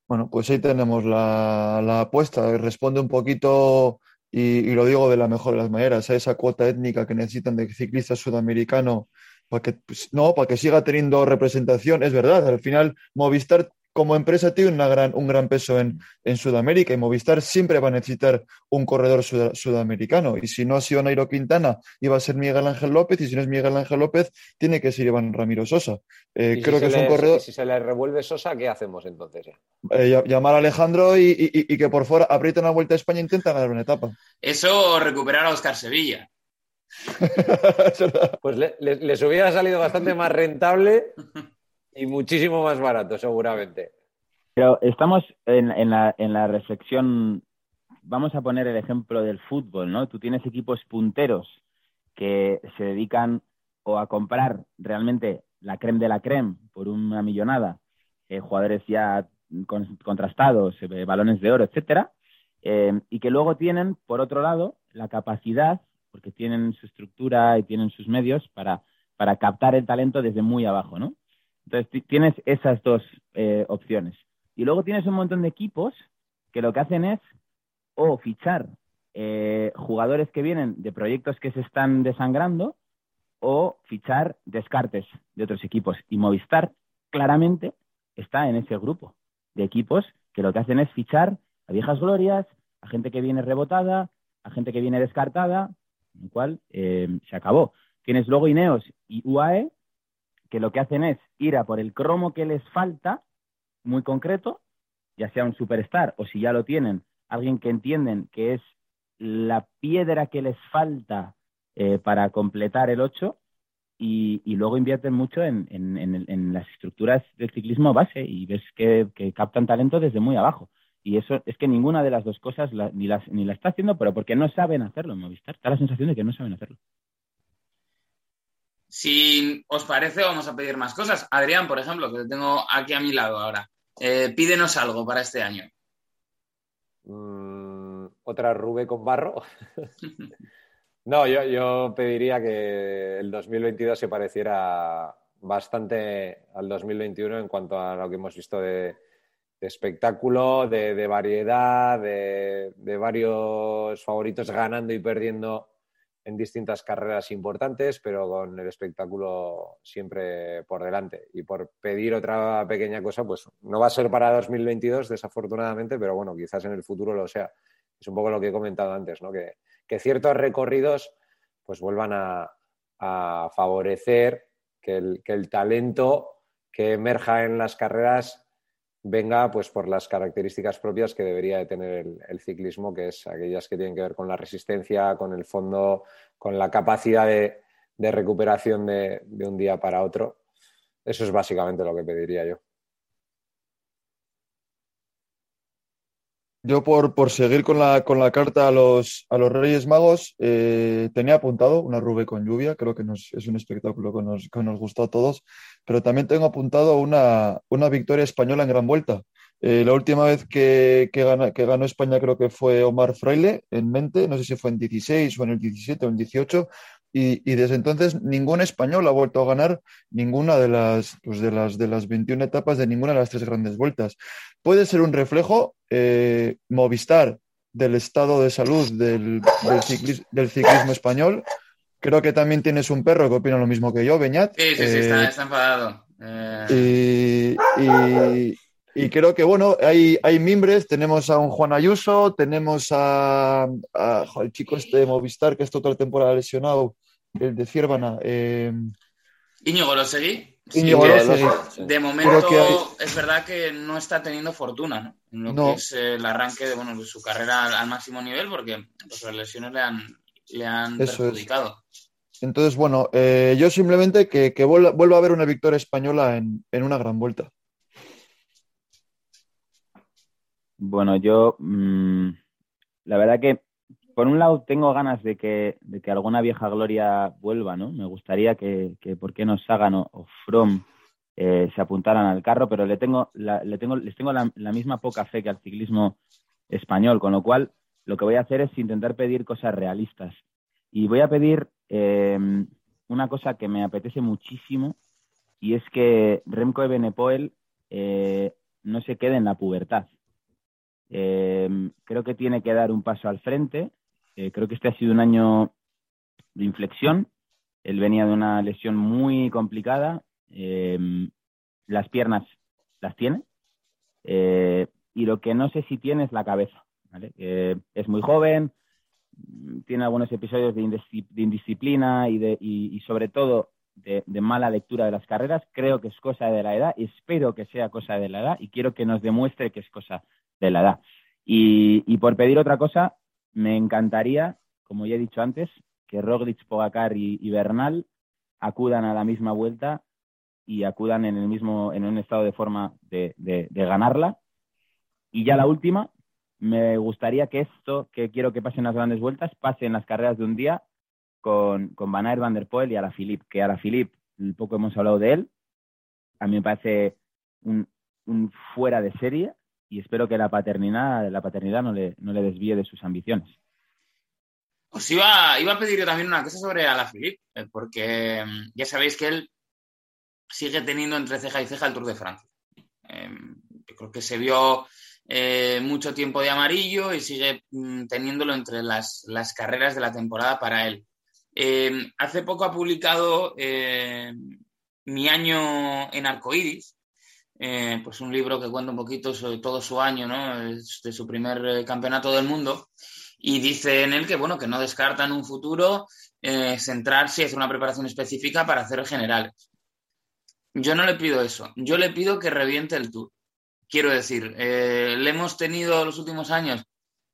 Bueno, pues ahí tenemos la, la apuesta. Responde un poquito, y, y lo digo de la mejor de las maneras, a esa cuota étnica que necesitan de ciclista sudamericano para que, pues, no, para que siga teniendo representación. Es verdad, al final Movistar como empresa tiene una gran, un gran peso en, en Sudamérica y Movistar siempre va a necesitar un corredor suda- sudamericano. Y si no ha sido Nairo Quintana, iba a ser Miguel Ángel López, y si no es Miguel Ángel López, tiene que ser Iván Ramiro Sosa. Eh, Y creo si que se es un corredor. si se le revuelve Sosa, ¿qué hacemos entonces? Eh, ll- llamar a Alejandro y, y- y- y que por fuera aprieta una vuelta a España e intenta ganar una etapa. Eso o recuperar a Oscar Sevilla. (laughs) Pues le- le- les hubiera salido bastante más rentable (laughs) y muchísimo más barato, seguramente. Pero estamos en, en la, en la reflexión, vamos a poner el ejemplo del fútbol, ¿no? Tú tienes equipos punteros que se dedican o a comprar realmente la creme de la creme por una millonada, eh, jugadores ya con- contrastados, eh, balones de oro, etcétera, eh, y que luego tienen, por otro lado, la capacidad, porque tienen su estructura y tienen sus medios para, para captar el talento desde muy abajo, ¿no? Entonces ti- tienes esas dos eh, opciones. Y luego tienes un montón de equipos que lo que hacen es o fichar eh, jugadores que vienen de proyectos que se están desangrando o fichar descartes de otros equipos. Y Movistar claramente está en ese grupo de equipos que lo que hacen es fichar a viejas glorias, a gente que viene rebotada, a gente que viene descartada, lo cual eh, se acabó. Tienes luego Ineos y UAE, que lo que hacen es ir a por el cromo que les falta, muy concreto, ya sea un superstar o si ya lo tienen, alguien que entienden que es la piedra que les falta eh, para completar el 8 y, luego invierten mucho en, las estructuras del ciclismo base y ves que, captan talento desde muy abajo. Y eso es que ninguna de las dos cosas ni, las, ni la está haciendo, pero porque no saben hacerlo en Movistar. Está la sensación de que no saben hacerlo. Si os parece, vamos a pedir más cosas. Adrián, por ejemplo, que tengo aquí a mi lado ahora. Eh, pídenos algo para este año. Mm, Otra Rube con barro. (laughs) no, yo, pediría que el 2022 se pareciera bastante al 2021 en cuanto a lo que hemos visto de, espectáculo, de, variedad, de, varios favoritos ganando y perdiendo en distintas carreras importantes, pero con el espectáculo siempre por delante. Y por pedir otra pequeña cosa, pues no va a ser para 2022, desafortunadamente, pero bueno, quizás en el futuro lo sea. Es un poco lo que he comentado antes, ¿no? Que, ciertos recorridos pues vuelvan a, favorecer que el, que el talento que emerja en las carreras venga pues por las características propias que debería de tener el, ciclismo, que es aquellas que tienen que ver con la resistencia, con el fondo, con la capacidad de, recuperación de, un día para otro. Eso es básicamente lo que pediría yo. Yo por, por seguir con la, con la, carta a los, a los Reyes Magos, eh, tenía apuntado una Rube con lluvia, creo que nos, es un espectáculo que nos, que nos, gustó a todos, pero también tengo apuntado una, una victoria española en Gran Vuelta. Eh, la última vez que, que, que, ganó España creo que fue Omar Fraile en mente, no sé si fue en 16 o en el 17 o en 18, y, desde entonces ningún español ha vuelto a ganar ninguna de las, pues de, las, de las 21 etapas de ninguna de las tres grandes vueltas. Puede ser un reflejo eh, Movistar del estado de salud del, del, ciclismo, español. Creo que también tienes un perro que opina lo mismo que yo, Beñat. Sí, sí, sí, está, eh, enfadado. Eh. Y, creo que, bueno, hay, hay mimbres. Tenemos a un Juan Ayuso, tenemos a, el chico este de Movistar que está toda la temporada lesionado, el de Ciervana. Eh... Íñigo, ¿lo seguí? Íñigo De momento es verdad que no está teniendo fortuna en lo que es el arranque de, bueno, de su carrera al, máximo nivel porque pues, las lesiones le han, le han perjudicado. Entonces, bueno, eh, yo simplemente que, que vuelva, a haber una victoria española en, en una gran vuelta. Bueno, yo mm, la verdad que por un lado tengo ganas de que, de que alguna vieja gloria vuelva, ¿no? Me gustaría que, que ¿por qué no Sagan o, From eh, se apuntaran al carro? Pero le tengo, le tengo, les tengo la, misma poca fe que al ciclismo español, con lo cual lo que voy a hacer es intentar pedir cosas realistas. Y voy a pedir eh, una cosa que me apetece muchísimo y es que Remco Evenepoel eh, no se quede en la pubertad. Eh, creo que tiene que dar un paso al frente, eh, creo que este ha sido un año de inflexión. Él venía de una lesión muy complicada. Eh, las piernas las tiene. Eh, y lo que no sé si tiene es la cabeza. es muy joven, tiene algunos episodios de, indisciplina y, de, y, sobre todo de, mala lectura de las carreras. Creo que es cosa de la edad, espero que sea cosa de la edad y quiero que nos demuestre que es cosa de la edad. y por pedir otra cosa, me encantaría, como ya he dicho antes, que Roglic, Pogacar y, Bernal acudan a la misma vuelta y acudan en el mismo, en un estado de forma de, ganarla. Y ya la última, me gustaría que esto, que quiero que pasen las grandes vueltas, pase en las carreras de un día con, con Van Aert, Van der Poel y Alaphilippe, que Alaphilippe, poco hemos hablado de él, a mí me parece un fuera de serie y espero que la paternidad, la paternidad no le, no le desvíe de sus ambiciones. Os iba, iba a pedir también una cosa sobre Alaphilippe, eh, porque mm, ya sabéis que él sigue teniendo entre ceja y ceja el Tour de Francia. Em, creo que se vio eh, mucho tiempo de amarillo y sigue mm, teniéndolo entre las, las, carreras de la temporada para él. Eh, hace poco ha publicado Mi año en arcoíris, pues un libro que cuenta un poquito sobre todo su año, ¿no? de su primer campeonato del mundo. Y dice en él que, bueno, que no descarta en un futuro centrarse y hacer una preparación específica para hacer generales. Yo no le pido eso. Yo le pido que reviente el tour. Quiero decir, eh, le hemos tenido los últimos años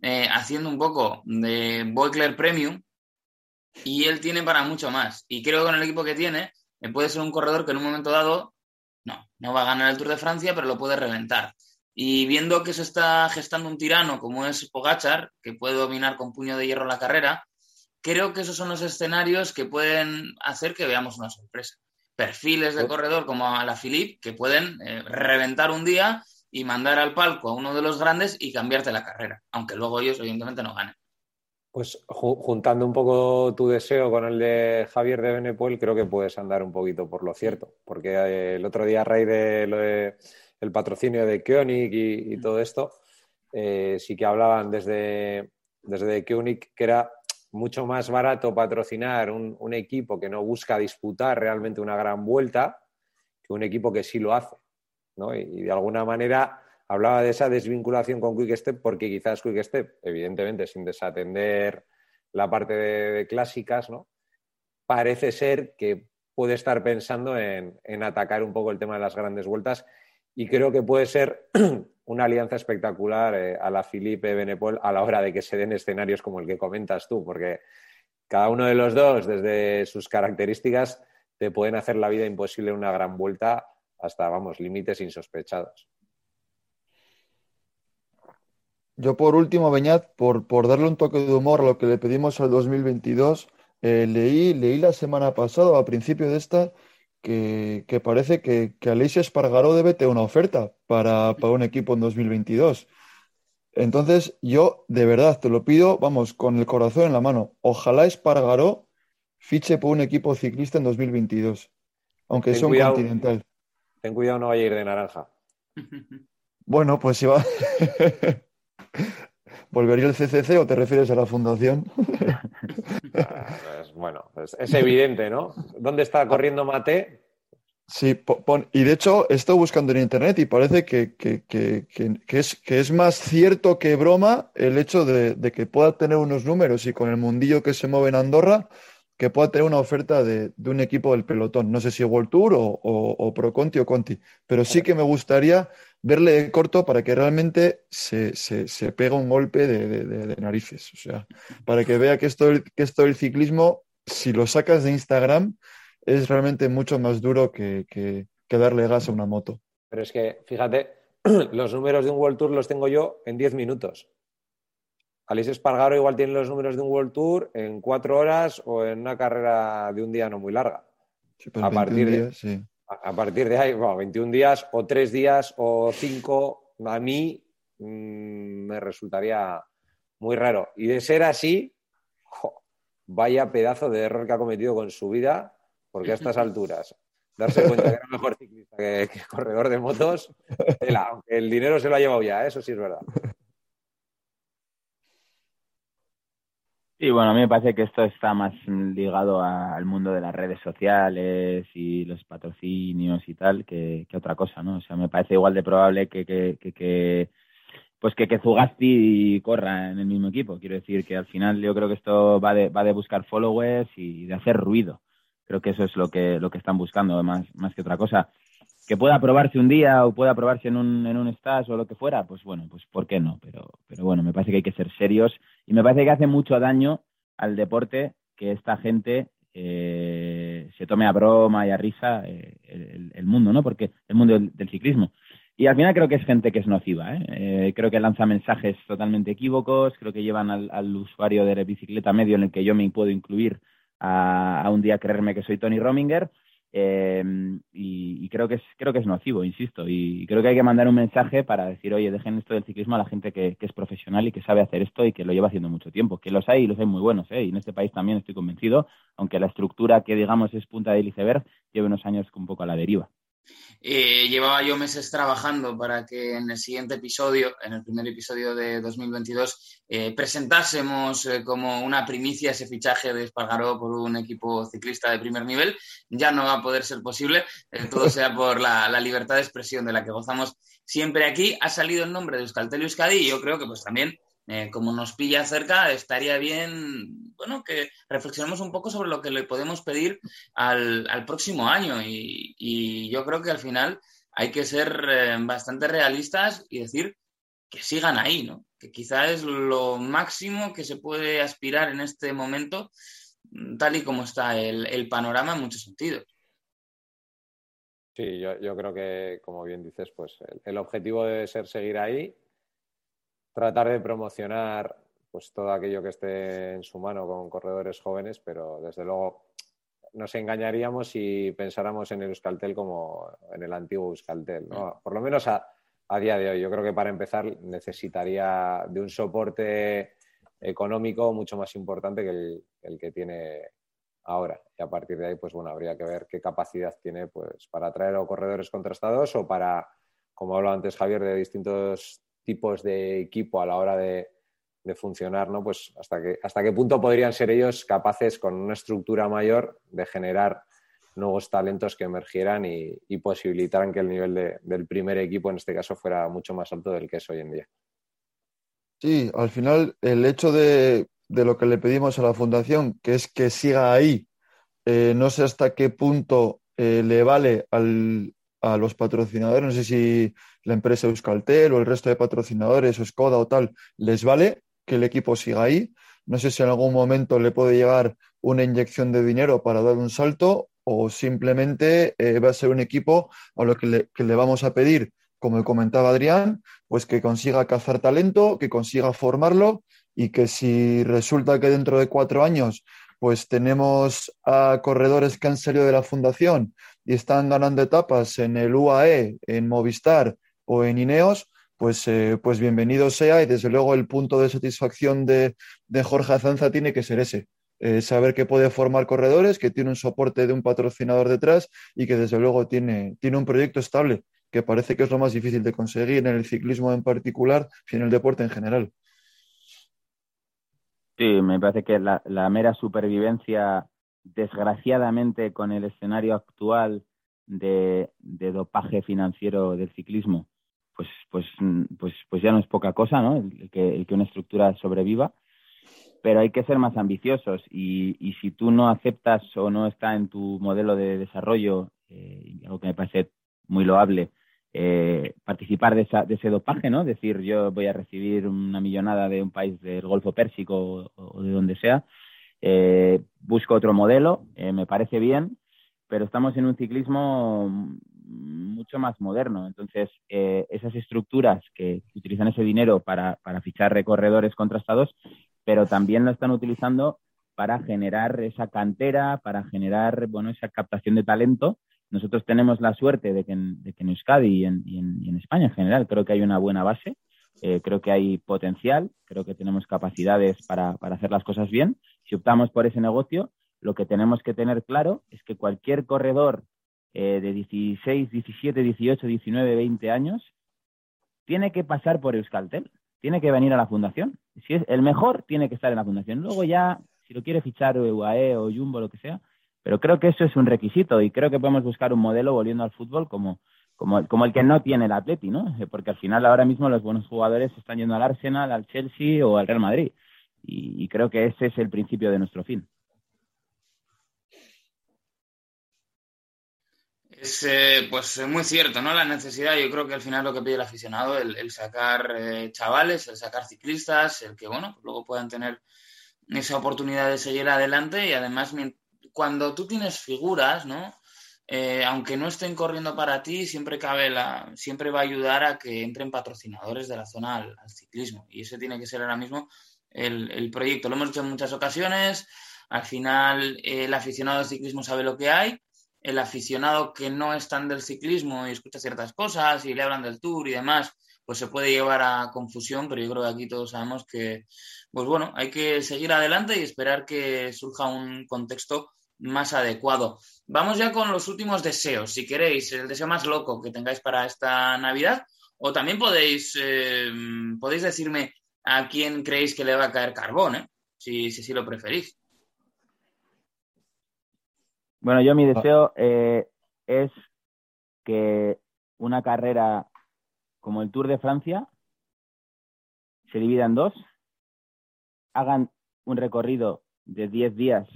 eh, haciendo un poco de Boykler Premium y él tiene para mucho más. Y creo que con el equipo que tiene eh, puede ser un corredor que en un momento dado no, va a ganar el Tour de Francia, pero lo puede reventar. Y viendo que se está gestando un tirano como es Pogachar, que puede dominar con puño de hierro la carrera, creo que esos son los escenarios que pueden hacer que veamos una sorpresa perfiles de corredor como a la Philippe que pueden eh, reventar un día y mandar al palco a uno de los grandes y cambiarte la carrera, aunque luego ellos evidentemente no ganen. Pues juntando un poco tu deseo con el de Javier de Benepuel, creo que puedes andar un poquito por lo cierto, porque eh, el otro día a raíz de lo de el patrocinio de Koenig y, todo esto, eh, sí que hablaban desde, desde Koenig que era mucho más barato patrocinar un, equipo que no busca disputar realmente una gran vuelta que un equipo que sí lo hace. ¿no? Y, de alguna manera hablaba de esa desvinculación con Quickstep porque quizás Quickstep, evidentemente sin desatender la parte de, clásicas, ¿no? parece ser que puede estar pensando en, en atacar un poco el tema de las grandes vueltas y creo que puede ser (clears throat) una alianza espectacular eh, a la Filipe Benepol a la hora de que se den escenarios como el que comentas tú, porque cada uno de los dos, desde sus características, te pueden hacer la vida imposible una gran vuelta hasta, vamos, límites insospechados. Yo, por último, Beñat, por, por darle un toque de humor a lo que le pedimos al 2022, eh, leí, leí la semana pasada, a principio de esta, que, parece que, que Alicia Espargaró debe tener una oferta para, un equipo en 2022. Entonces, yo de verdad te lo pido, vamos, con el corazón en la mano. Ojalá Espargaró fiche por un equipo ciclista en 2022, aunque sea un continental. Ten cuidado, no vaya a ir de naranja. (laughs) Bueno, pues si va. (laughs) ¿Volvería el CCC o te refieres a la fundación? Pues, bueno, pues es evidente, ¿no? ¿Dónde está corriendo Mate? Sí, y de hecho estoy buscando en internet y parece que, es, que es más cierto que broma el hecho de, que pueda tener unos números y con el mundillo que se mueve en Andorra, que pueda tener una oferta de, un equipo del pelotón. No sé si World Tour o, o Pro Conti o Conti, pero sí que me gustaría verle de corto para que realmente se, se, pega un golpe de, narices. O sea, para que vea que esto, que esto del ciclismo, si lo sacas de Instagram, es realmente mucho más duro que, que, darle gas a una moto. Pero es que, fíjate, (clears throat) los números de un World Tour los tengo yo en 10 minutos. Alice Espargaro igual tiene los números de un World Tour en cuatro horas o en una carrera de un día no muy larga. a partir de, sí a partir de ahí, bueno, 21 días o 3 días o 5, a mí mm, me resultaría muy raro. Y de ser así, vaya pedazo de error que ha cometido con su vida, porque a estas (laughs) alturas, darse cuenta que era mejor ciclista que, corredor de motos, (laughs) el dinero se lo ha llevado ya, ¿eh? eso sí es verdad. Sí, bueno, a mí me parece que esto está más ligado al mundo de las redes sociales y los patrocinios y tal que, otra cosa, ¿no? O sea, me parece igual de probable que, pues que, que Zugasti corra en el mismo equipo. Quiero decir que al final yo creo que esto va de, va de buscar followers y de hacer ruido. Creo que eso es lo que, lo que están buscando, más, más que otra cosa que pueda probarse un día o pueda probarse en un, en un stage o lo que fuera, pues bueno, pues ¿por qué no? Pero, pero bueno, me parece que hay que ser serios y me parece que hace mucho daño al deporte que esta gente eh, se tome a broma y a risa eh, el, mundo, ¿no? Porque el mundo del, ciclismo. Y al final creo que es gente que es nociva, ¿eh? creo que lanza mensajes totalmente equívocos, creo que llevan al, usuario de la bicicleta medio en el que yo me puedo incluir a, a un día creerme que soy Tony Rominger eh, y, creo que es creo que es nocivo, insisto, y creo que hay que mandar un mensaje para decir, oye, dejen esto del ciclismo a la gente que, es profesional y que sabe hacer esto y que lo lleva haciendo mucho tiempo, que los hay y los hay muy buenos, ¿eh? y en este país también estoy convencido, aunque la estructura que digamos es punta del iceberg, lleve unos años un poco a la deriva. Eh, llevaba yo meses trabajando para que en el siguiente episodio, en el primer episodio de 2022, eh, presentásemos eh, como una primicia ese fichaje de Espargaró por un equipo ciclista de primer nivel. Ya no va a poder ser posible, todo sea por la, la, libertad de expresión de la que gozamos siempre aquí. Ha salido el nombre de Euskaltel Euskadi y yo creo que pues también eh, como nos pilla cerca, estaría bien, bueno, que reflexionemos un poco sobre lo que le podemos pedir al, próximo año. Y, yo creo que al final hay que ser eh, bastante realistas y decir que sigan ahí, ¿no? Que quizá es lo máximo que se puede aspirar en este momento, tal y como está el, panorama en muchos sentidos. Sí, yo, creo que, como bien dices, pues el objetivo debe ser seguir ahí tratar de promocionar pues todo aquello que esté en su mano con corredores jóvenes, pero desde luego nos engañaríamos si pensáramos en el Euskaltel como en el antiguo Euskaltel, ¿no? Por lo menos a, día de hoy. Yo creo que para empezar necesitaría de un soporte económico mucho más importante que el, el, que tiene ahora. Y a partir de ahí, pues bueno, habría que ver qué capacidad tiene pues para atraer a corredores contrastados o para, como hablaba antes Javier, de distintos tipos de equipo a la hora de, funcionar, ¿no? Pues hasta, que, hasta qué punto podrían ser ellos capaces, con una estructura mayor, de generar nuevos talentos que emergieran y, posibilitaran que el nivel del primer equipo, en este caso, fuera mucho más alto del que es hoy en día. Sí, al final el hecho de, lo que le pedimos a la fundación, que es que siga ahí, eh, no sé hasta qué punto eh, le vale al, a los patrocinadores, no sé si la empresa Euskaltel o el resto de patrocinadores o Skoda o tal, les vale que el equipo siga ahí. No sé si en algún momento le puede llegar una inyección de dinero para dar un salto o simplemente eh, va a ser un equipo a lo que le, que le vamos a pedir, como comentaba Adrián, pues que consiga cazar talento, que consiga formarlo y que si resulta que dentro de cuatro años pues tenemos a corredores que han salido de la fundación y están ganando etapas en el UAE, en Movistar o en Ineos, pues, eh, pues bienvenido sea y desde luego el punto de satisfacción de, Jorge Azanza tiene que ser ese. Eh, saber que puede formar corredores, que tiene un soporte de un patrocinador detrás y que desde luego tiene, tiene un proyecto estable, que parece que es lo más difícil de conseguir en el ciclismo en particular y en el deporte en general. Sí, me parece que la, mera supervivencia, desgraciadamente, con el escenario actual de, dopaje financiero del ciclismo, pues, pues, pues, pues ya no es poca cosa, ¿no? El que, una estructura sobreviva. Pero hay que ser más ambiciosos y, si tú no aceptas o no está en tu modelo de desarrollo, eh, algo que me parece muy loable, eh, participar de, ese dopaje, ¿no? Decir, yo voy a recibir una millonada de un país del Golfo Pérsico o, de donde sea, eh, busco otro modelo, eh, me parece bien, pero estamos en un ciclismo mucho más moderno. Entonces, esas estructuras que utilizan ese dinero para, para fichar recorredores contrastados, pero también lo están utilizando para generar esa cantera, para generar, bueno, esa captación de talento nosotros tenemos la suerte de que en, de Euskadi y en, España en general creo que hay una buena base, eh, creo que hay potencial, creo que tenemos capacidades para, hacer las cosas bien. Si optamos por ese negocio, lo que tenemos que tener claro es que cualquier corredor eh, de 16, 17, 18, 19, 20 años tiene que pasar por Euskaltel, tiene que venir a la fundación. Si es el mejor, tiene que estar en la fundación. Luego ya, si lo quiere fichar UAE o Jumbo, lo que sea, pero creo que eso es un requisito y creo que podemos buscar un modelo volviendo al fútbol como, como, como el que no tiene el Atleti, ¿no? Eh, porque al final ahora mismo los buenos jugadores están yendo al Arsenal, al Chelsea o al Real Madrid. Y, creo que ese es el principio de nuestro fin. Es eh, pues muy cierto, ¿no? La necesidad, yo creo que al final lo que pide el aficionado, el, sacar eh, chavales, el sacar ciclistas, el que, bueno, luego puedan tener esa oportunidad de seguir adelante y además cuando tú tienes figuras, ¿no? Eh, aunque no estén corriendo para ti, siempre cabe la, siempre va a ayudar a que entren patrocinadores de la zona al, ciclismo. Y ese tiene que ser ahora mismo el, proyecto. Lo hemos hecho en muchas ocasiones. Al final, el aficionado del ciclismo sabe lo que hay. El aficionado que no es tan del ciclismo y escucha ciertas cosas y le hablan del tour y demás, pues se puede llevar a confusión, pero yo creo que aquí todos sabemos que, pues bueno, hay que seguir adelante y esperar que surja un contexto más adecuado. Vamos ya con los últimos deseos, si queréis, el deseo más loco que tengáis para esta Navidad, o también podéis, eh, podéis decirme a quién creéis que le va a caer carbón, ¿eh? si, si, si lo preferís. Bueno, yo mi deseo eh, es que una carrera como el Tour de Francia se divida en dos, hagan un recorrido de 10 días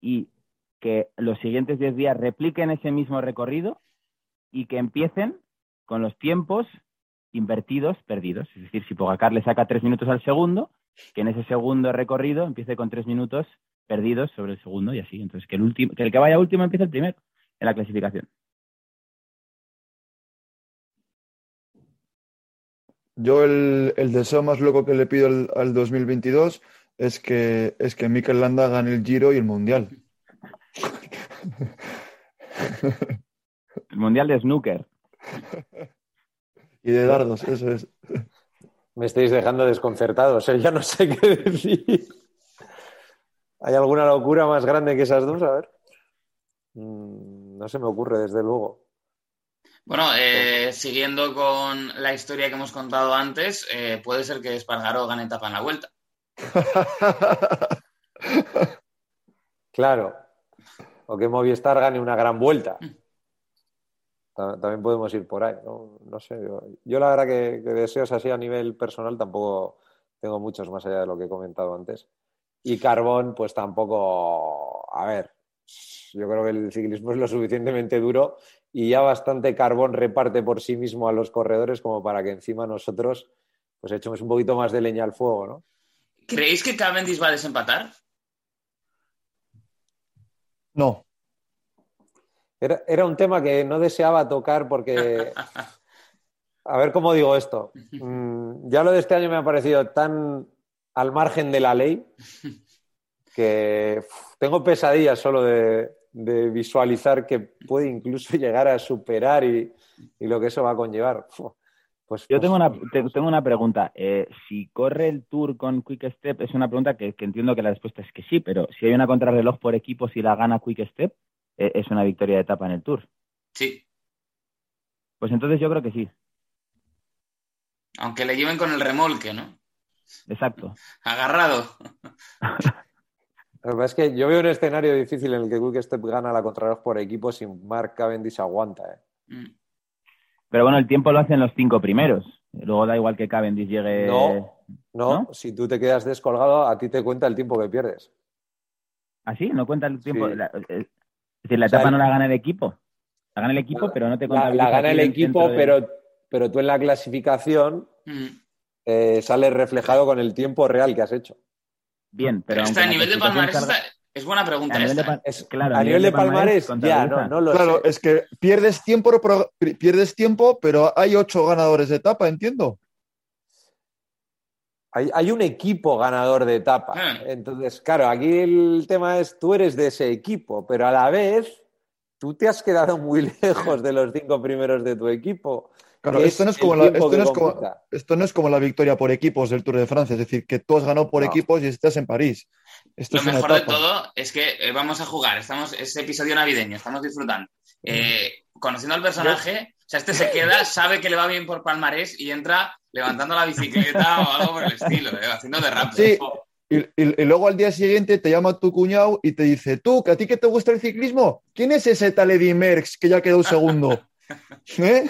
y que los siguientes 10 días repliquen ese mismo recorrido y que empiecen con los tiempos invertidos perdidos. Es decir, si Pogacar le saca tres minutos al segundo, que en ese segundo recorrido empiece con tres minutos perdidos sobre el segundo y así. Entonces, que el, último, que el que vaya último empiece el primero en la clasificación. Yo el, el deseo más loco que le pido al, al 2022 es que, es que Mikel Landa gane el Giro y el Mundial. El Mundial de Snooker. (laughs) Y de dardos, eso es. Me estáis dejando desconcertados, ¿eh? ya no sé qué decir. ¿Hay alguna locura más grande que esas dos? A ver. Mm, no se me ocurre, desde luego. Bueno, eh, siguiendo con la historia que hemos contado antes, eh, puede ser que Espargaró gane etapa en la vuelta. (laughs) Claro. O que Movistar gane una gran vuelta. Ta- También podemos ir por ahí, ¿no? No sé. Yo, yo la verdad que, que deseos así a nivel personal tampoco tengo muchos más allá de lo que he comentado antes. Y carbón, pues tampoco. A ver, yo creo que el ciclismo es lo suficientemente duro y ya bastante carbón reparte por sí mismo a los corredores como para que encima nosotros pues echemos un poquito más de leña al fuego, ¿no? ¿Creéis que Cavendish va a desempatar? No, Era, era un tema que no deseaba tocar porque, (laughs) a ver cómo digo esto, (laughs) Mm, ya lo de este año me ha parecido tan al margen de la ley que uf, tengo pesadillas solo de, de visualizar que puede incluso (laughs) llegar a superar y, y lo que eso va a conllevar. Uf, Pues, Yo pues, tengo una, te- tengo una pregunta. Eh, si corre el Tour con Quick Step, es una pregunta que, que entiendo que la respuesta es que sí, pero si hay una contrarreloj por equipos y la gana Quick Step, es una victoria de etapa en el Tour. Sí, Pues entonces yo creo que sí, aunque le lleven con el remolque, ¿no? exacto. Agarrado. (laughs) La verdad es que yo veo un escenario difícil en el que Quick Step gana la contrarreloj por equipo sin Mark Cavendish aguanta. ¿eh? Mm. Pero bueno, el tiempo lo hacen los cinco primeros. Luego da igual que Cavendish llegue. No. No, ¿No? si tú te quedas descolgado, a ti te cuenta el tiempo que pierdes. ¿Así? ¿No cuenta el tiempo? Sí. La- eh, es decir, la O sea, etapa no la gana el equipo. La gana el equipo, pero no te La, contabiliza la gana el equipo, de- pero, pero tú en la clasificación Mm. eh, sales reflejado con el tiempo real que has hecho. Bien, pero. Está a nivel de palmarés, es buena pregunta a nivel de esta. ¿eh? Es- claro, a nivel de palmarés, ya, no, no lo claro, sé. es que pierdes tiempo, pero- pierdes tiempo, pero hay ocho ganadores de etapa, entiendo. Hay, hay un equipo ganador de etapa. Ah. Entonces, claro, aquí el tema es, tú eres de ese equipo, pero a la vez tú te has quedado muy (laughs) lejos de los cinco primeros de tu equipo. Claro, esto no es como la, esto no es como, computa. esto no es como la victoria por equipos del Tour de Francia, es decir, que tú has ganado por No. equipos y estás en París. Esto Lo es mejor de todo es que eh, vamos a jugar, estamos, es episodio navideño, estamos disfrutando. Eh, conociendo al personaje, o sea, este se queda, sabe que le va bien por palmarés y entra levantando la bicicleta o algo por el estilo, eh, haciendo de rap. Sí. Y, y- y luego al día siguiente te llama tu cuñado y te dice, tú, que a ti que te gusta el ciclismo, ¿quién es ese tal Eddy Merckx que ya quedó segundo? (laughs) ¿Eh?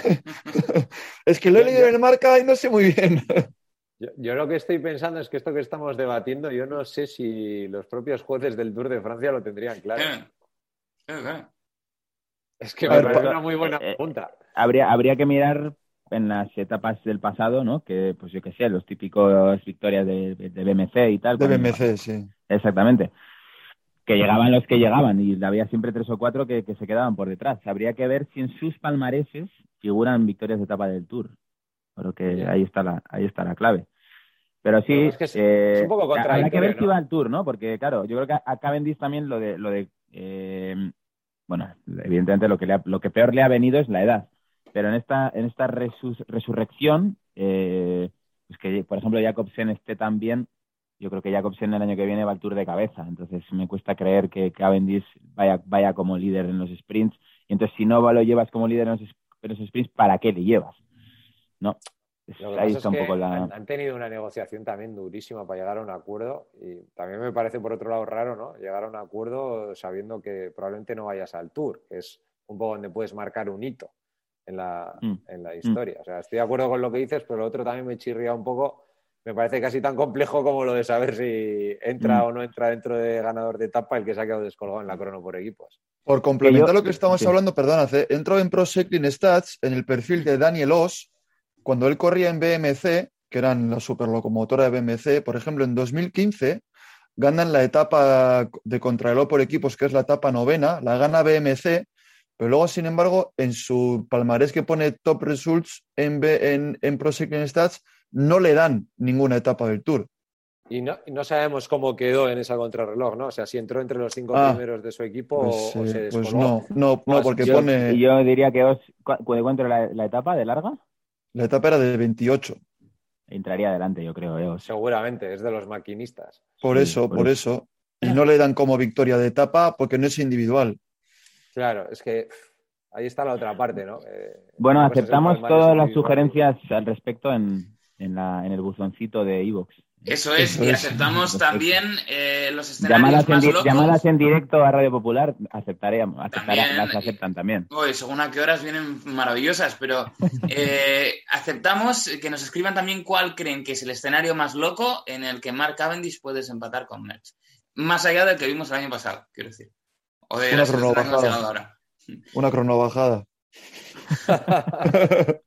(laughs) es que lo he leído en el marca y no sé muy bien. (laughs) Yo, yo lo que estoy pensando es que esto que estamos debatiendo, yo no sé si los propios jueces del Tour de Francia lo tendrían claro. Es que me ver, parece pa- una muy buena eh, pregunta. Habría, habría que mirar en las etapas del pasado, ¿no? Que, pues yo qué sé, los típicos victorias de, de BMC y tal. De cuando- BMC, sí. Exactamente. Que llegaban los que llegaban y había siempre tres o cuatro que, que se quedaban por detrás. Habría que ver si en sus palmareses figuran victorias de etapa del Tour. Creo que ahí está la, ahí está la clave. Pero sí, Pero es que es- eh, es un poco habrá que ver si va al Tour, ¿no? Porque, claro, yo creo que a- a Cavendish también lo de, lo de eh, bueno, evidentemente lo que, le ha- lo que peor le ha venido es la edad. Pero en esta, en esta resurrección, eh, pues que, por ejemplo, Jacobsen esté tan bien, yo creo que Jacobsen el año que viene va al Tour de cabeza. Entonces me cuesta creer que Cavendish vaya, vaya como líder en los sprints. Y entonces si no lo llevas como líder en los, sprints, ¿para qué le llevas? ¿No? ahí está un poco la... han, tenido una negociación también durísima para llegar a un acuerdo y también me parece por otro lado raro, ¿no? Llegar a un acuerdo sabiendo que probablemente no vayas al Tour, que es un poco donde puedes marcar un hito en la, mm. en la mm. historia. O sea, estoy de acuerdo con lo que dices, pero lo otro también me chirría un poco me parece casi tan complejo como lo de saber si entra mm. o no entra dentro de ganador de etapa el que se ha quedado descolgado en la crono por equipos. Por complementar lo que estamos hablando, perdón, entro en Pro Cycling Stats, en el perfil de Daniel Oss, cuando él corría en BMC, que eran la superlocomotora de BMC, por ejemplo, en 2015 ganan la etapa de contrarreloj por equipos, que es la etapa novena, la gana BMC, pero luego, sin embargo, en su palmarés que pone Top Results en, en, en Pro Cycling Stats, no le dan ninguna etapa del Tour. Y no, no, sabemos cómo quedó en esa contrarreloj, ¿no? O sea, si entró entre los cinco ah, primeros de su equipo o, pues, se Pues no, no, no porque pone... Yo diría que os... ¿Cuánto la, la etapa de larga? La etapa era de 28. Entraría adelante, yo creo. ¿eh? Seguramente, es de los maquinistas. Por eso, por, eso. Y no le dan como victoria de etapa porque no es individual. Claro, es que ahí está la otra parte, ¿no? Eh, bueno, aceptamos todas las sugerencias al respecto en, en, la, en el buzoncito de Evox. Eso es, y aceptamos también eh, los escenarios llamadas en, Llamadas en directo a Radio Popular, aceptaríamos, las aceptan también. según a qué horas vienen maravillosas, pero eh, (laughs) aceptamos que nos escriban también cuál creen que es el escenario más loco en el que Mark Cavendish puede empatar con Merckx. Más allá del que vimos el año pasado, quiero decir. O de Una cronovajada. Una cronovajada. (laughs)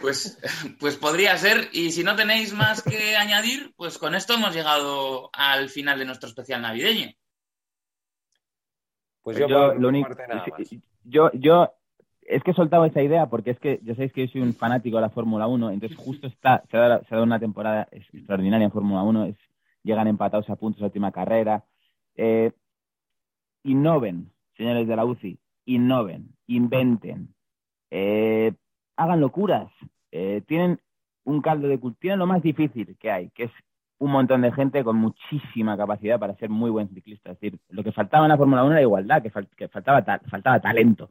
Pues, pues podría ser. Y si no tenéis más que añadir, pues con esto hemos llegado al final de nuestro especial navideño. Pues yo, lo único, yo, yo es que he soltado esa idea porque es que ya sabéis que yo soy un fanático de la Fórmula 1, entonces justo está, se ha dado, una temporada extraordinaria en Fórmula 1, es, llegan empatados a puntos la última carrera. Eh, innoven, señores de la UCI, innoven, inventen. Eh, hagan locuras. Eh, tienen un caldo de cultivo, tienen lo más difícil que hay, que es un montón de gente con muchísima capacidad para ser muy buen ciclista. Es decir, lo que faltaba en la Fórmula 1 era igualdad, que, faltaba, faltaba talento.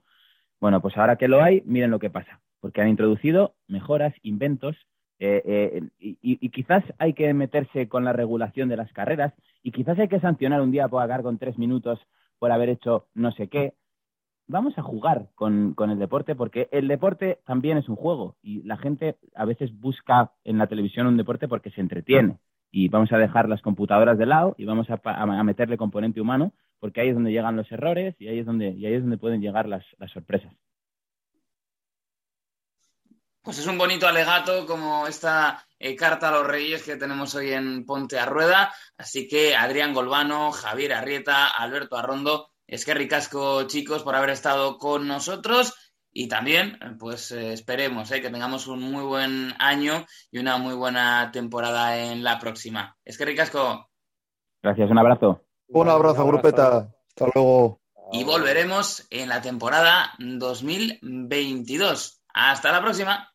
Bueno, pues ahora que lo hay, miren lo que pasa, porque han introducido mejoras, inventos, eh, y, y, quizás hay que meterse con la regulación de las carreras, y quizás hay que sancionar un día por acabar con tres minutos por haber hecho no sé qué, vamos a jugar con, el deporte porque el deporte también es un juego y la gente a veces busca en la televisión un deporte porque se entretiene y vamos a dejar las computadoras de lado y vamos a, meterle componente humano porque ahí es donde llegan los errores y ahí es donde, y ahí es donde pueden llegar las, sorpresas. Pues es un bonito alegato como esta eh, carta a los reyes que tenemos hoy en Ponte a Rueda. Así que Adrián Golbano, Javier Arrieta, Alberto Arrondo, es que ricasco, chicos, por haber estado con nosotros. Y también, pues eh, esperemos eh, que tengamos un muy buen año y una muy buena temporada en la próxima. Es que ricasco. Gracias, un abrazo. Un abrazo, grupeta. Hasta luego. Y volveremos en la temporada 2022. Hasta la próxima.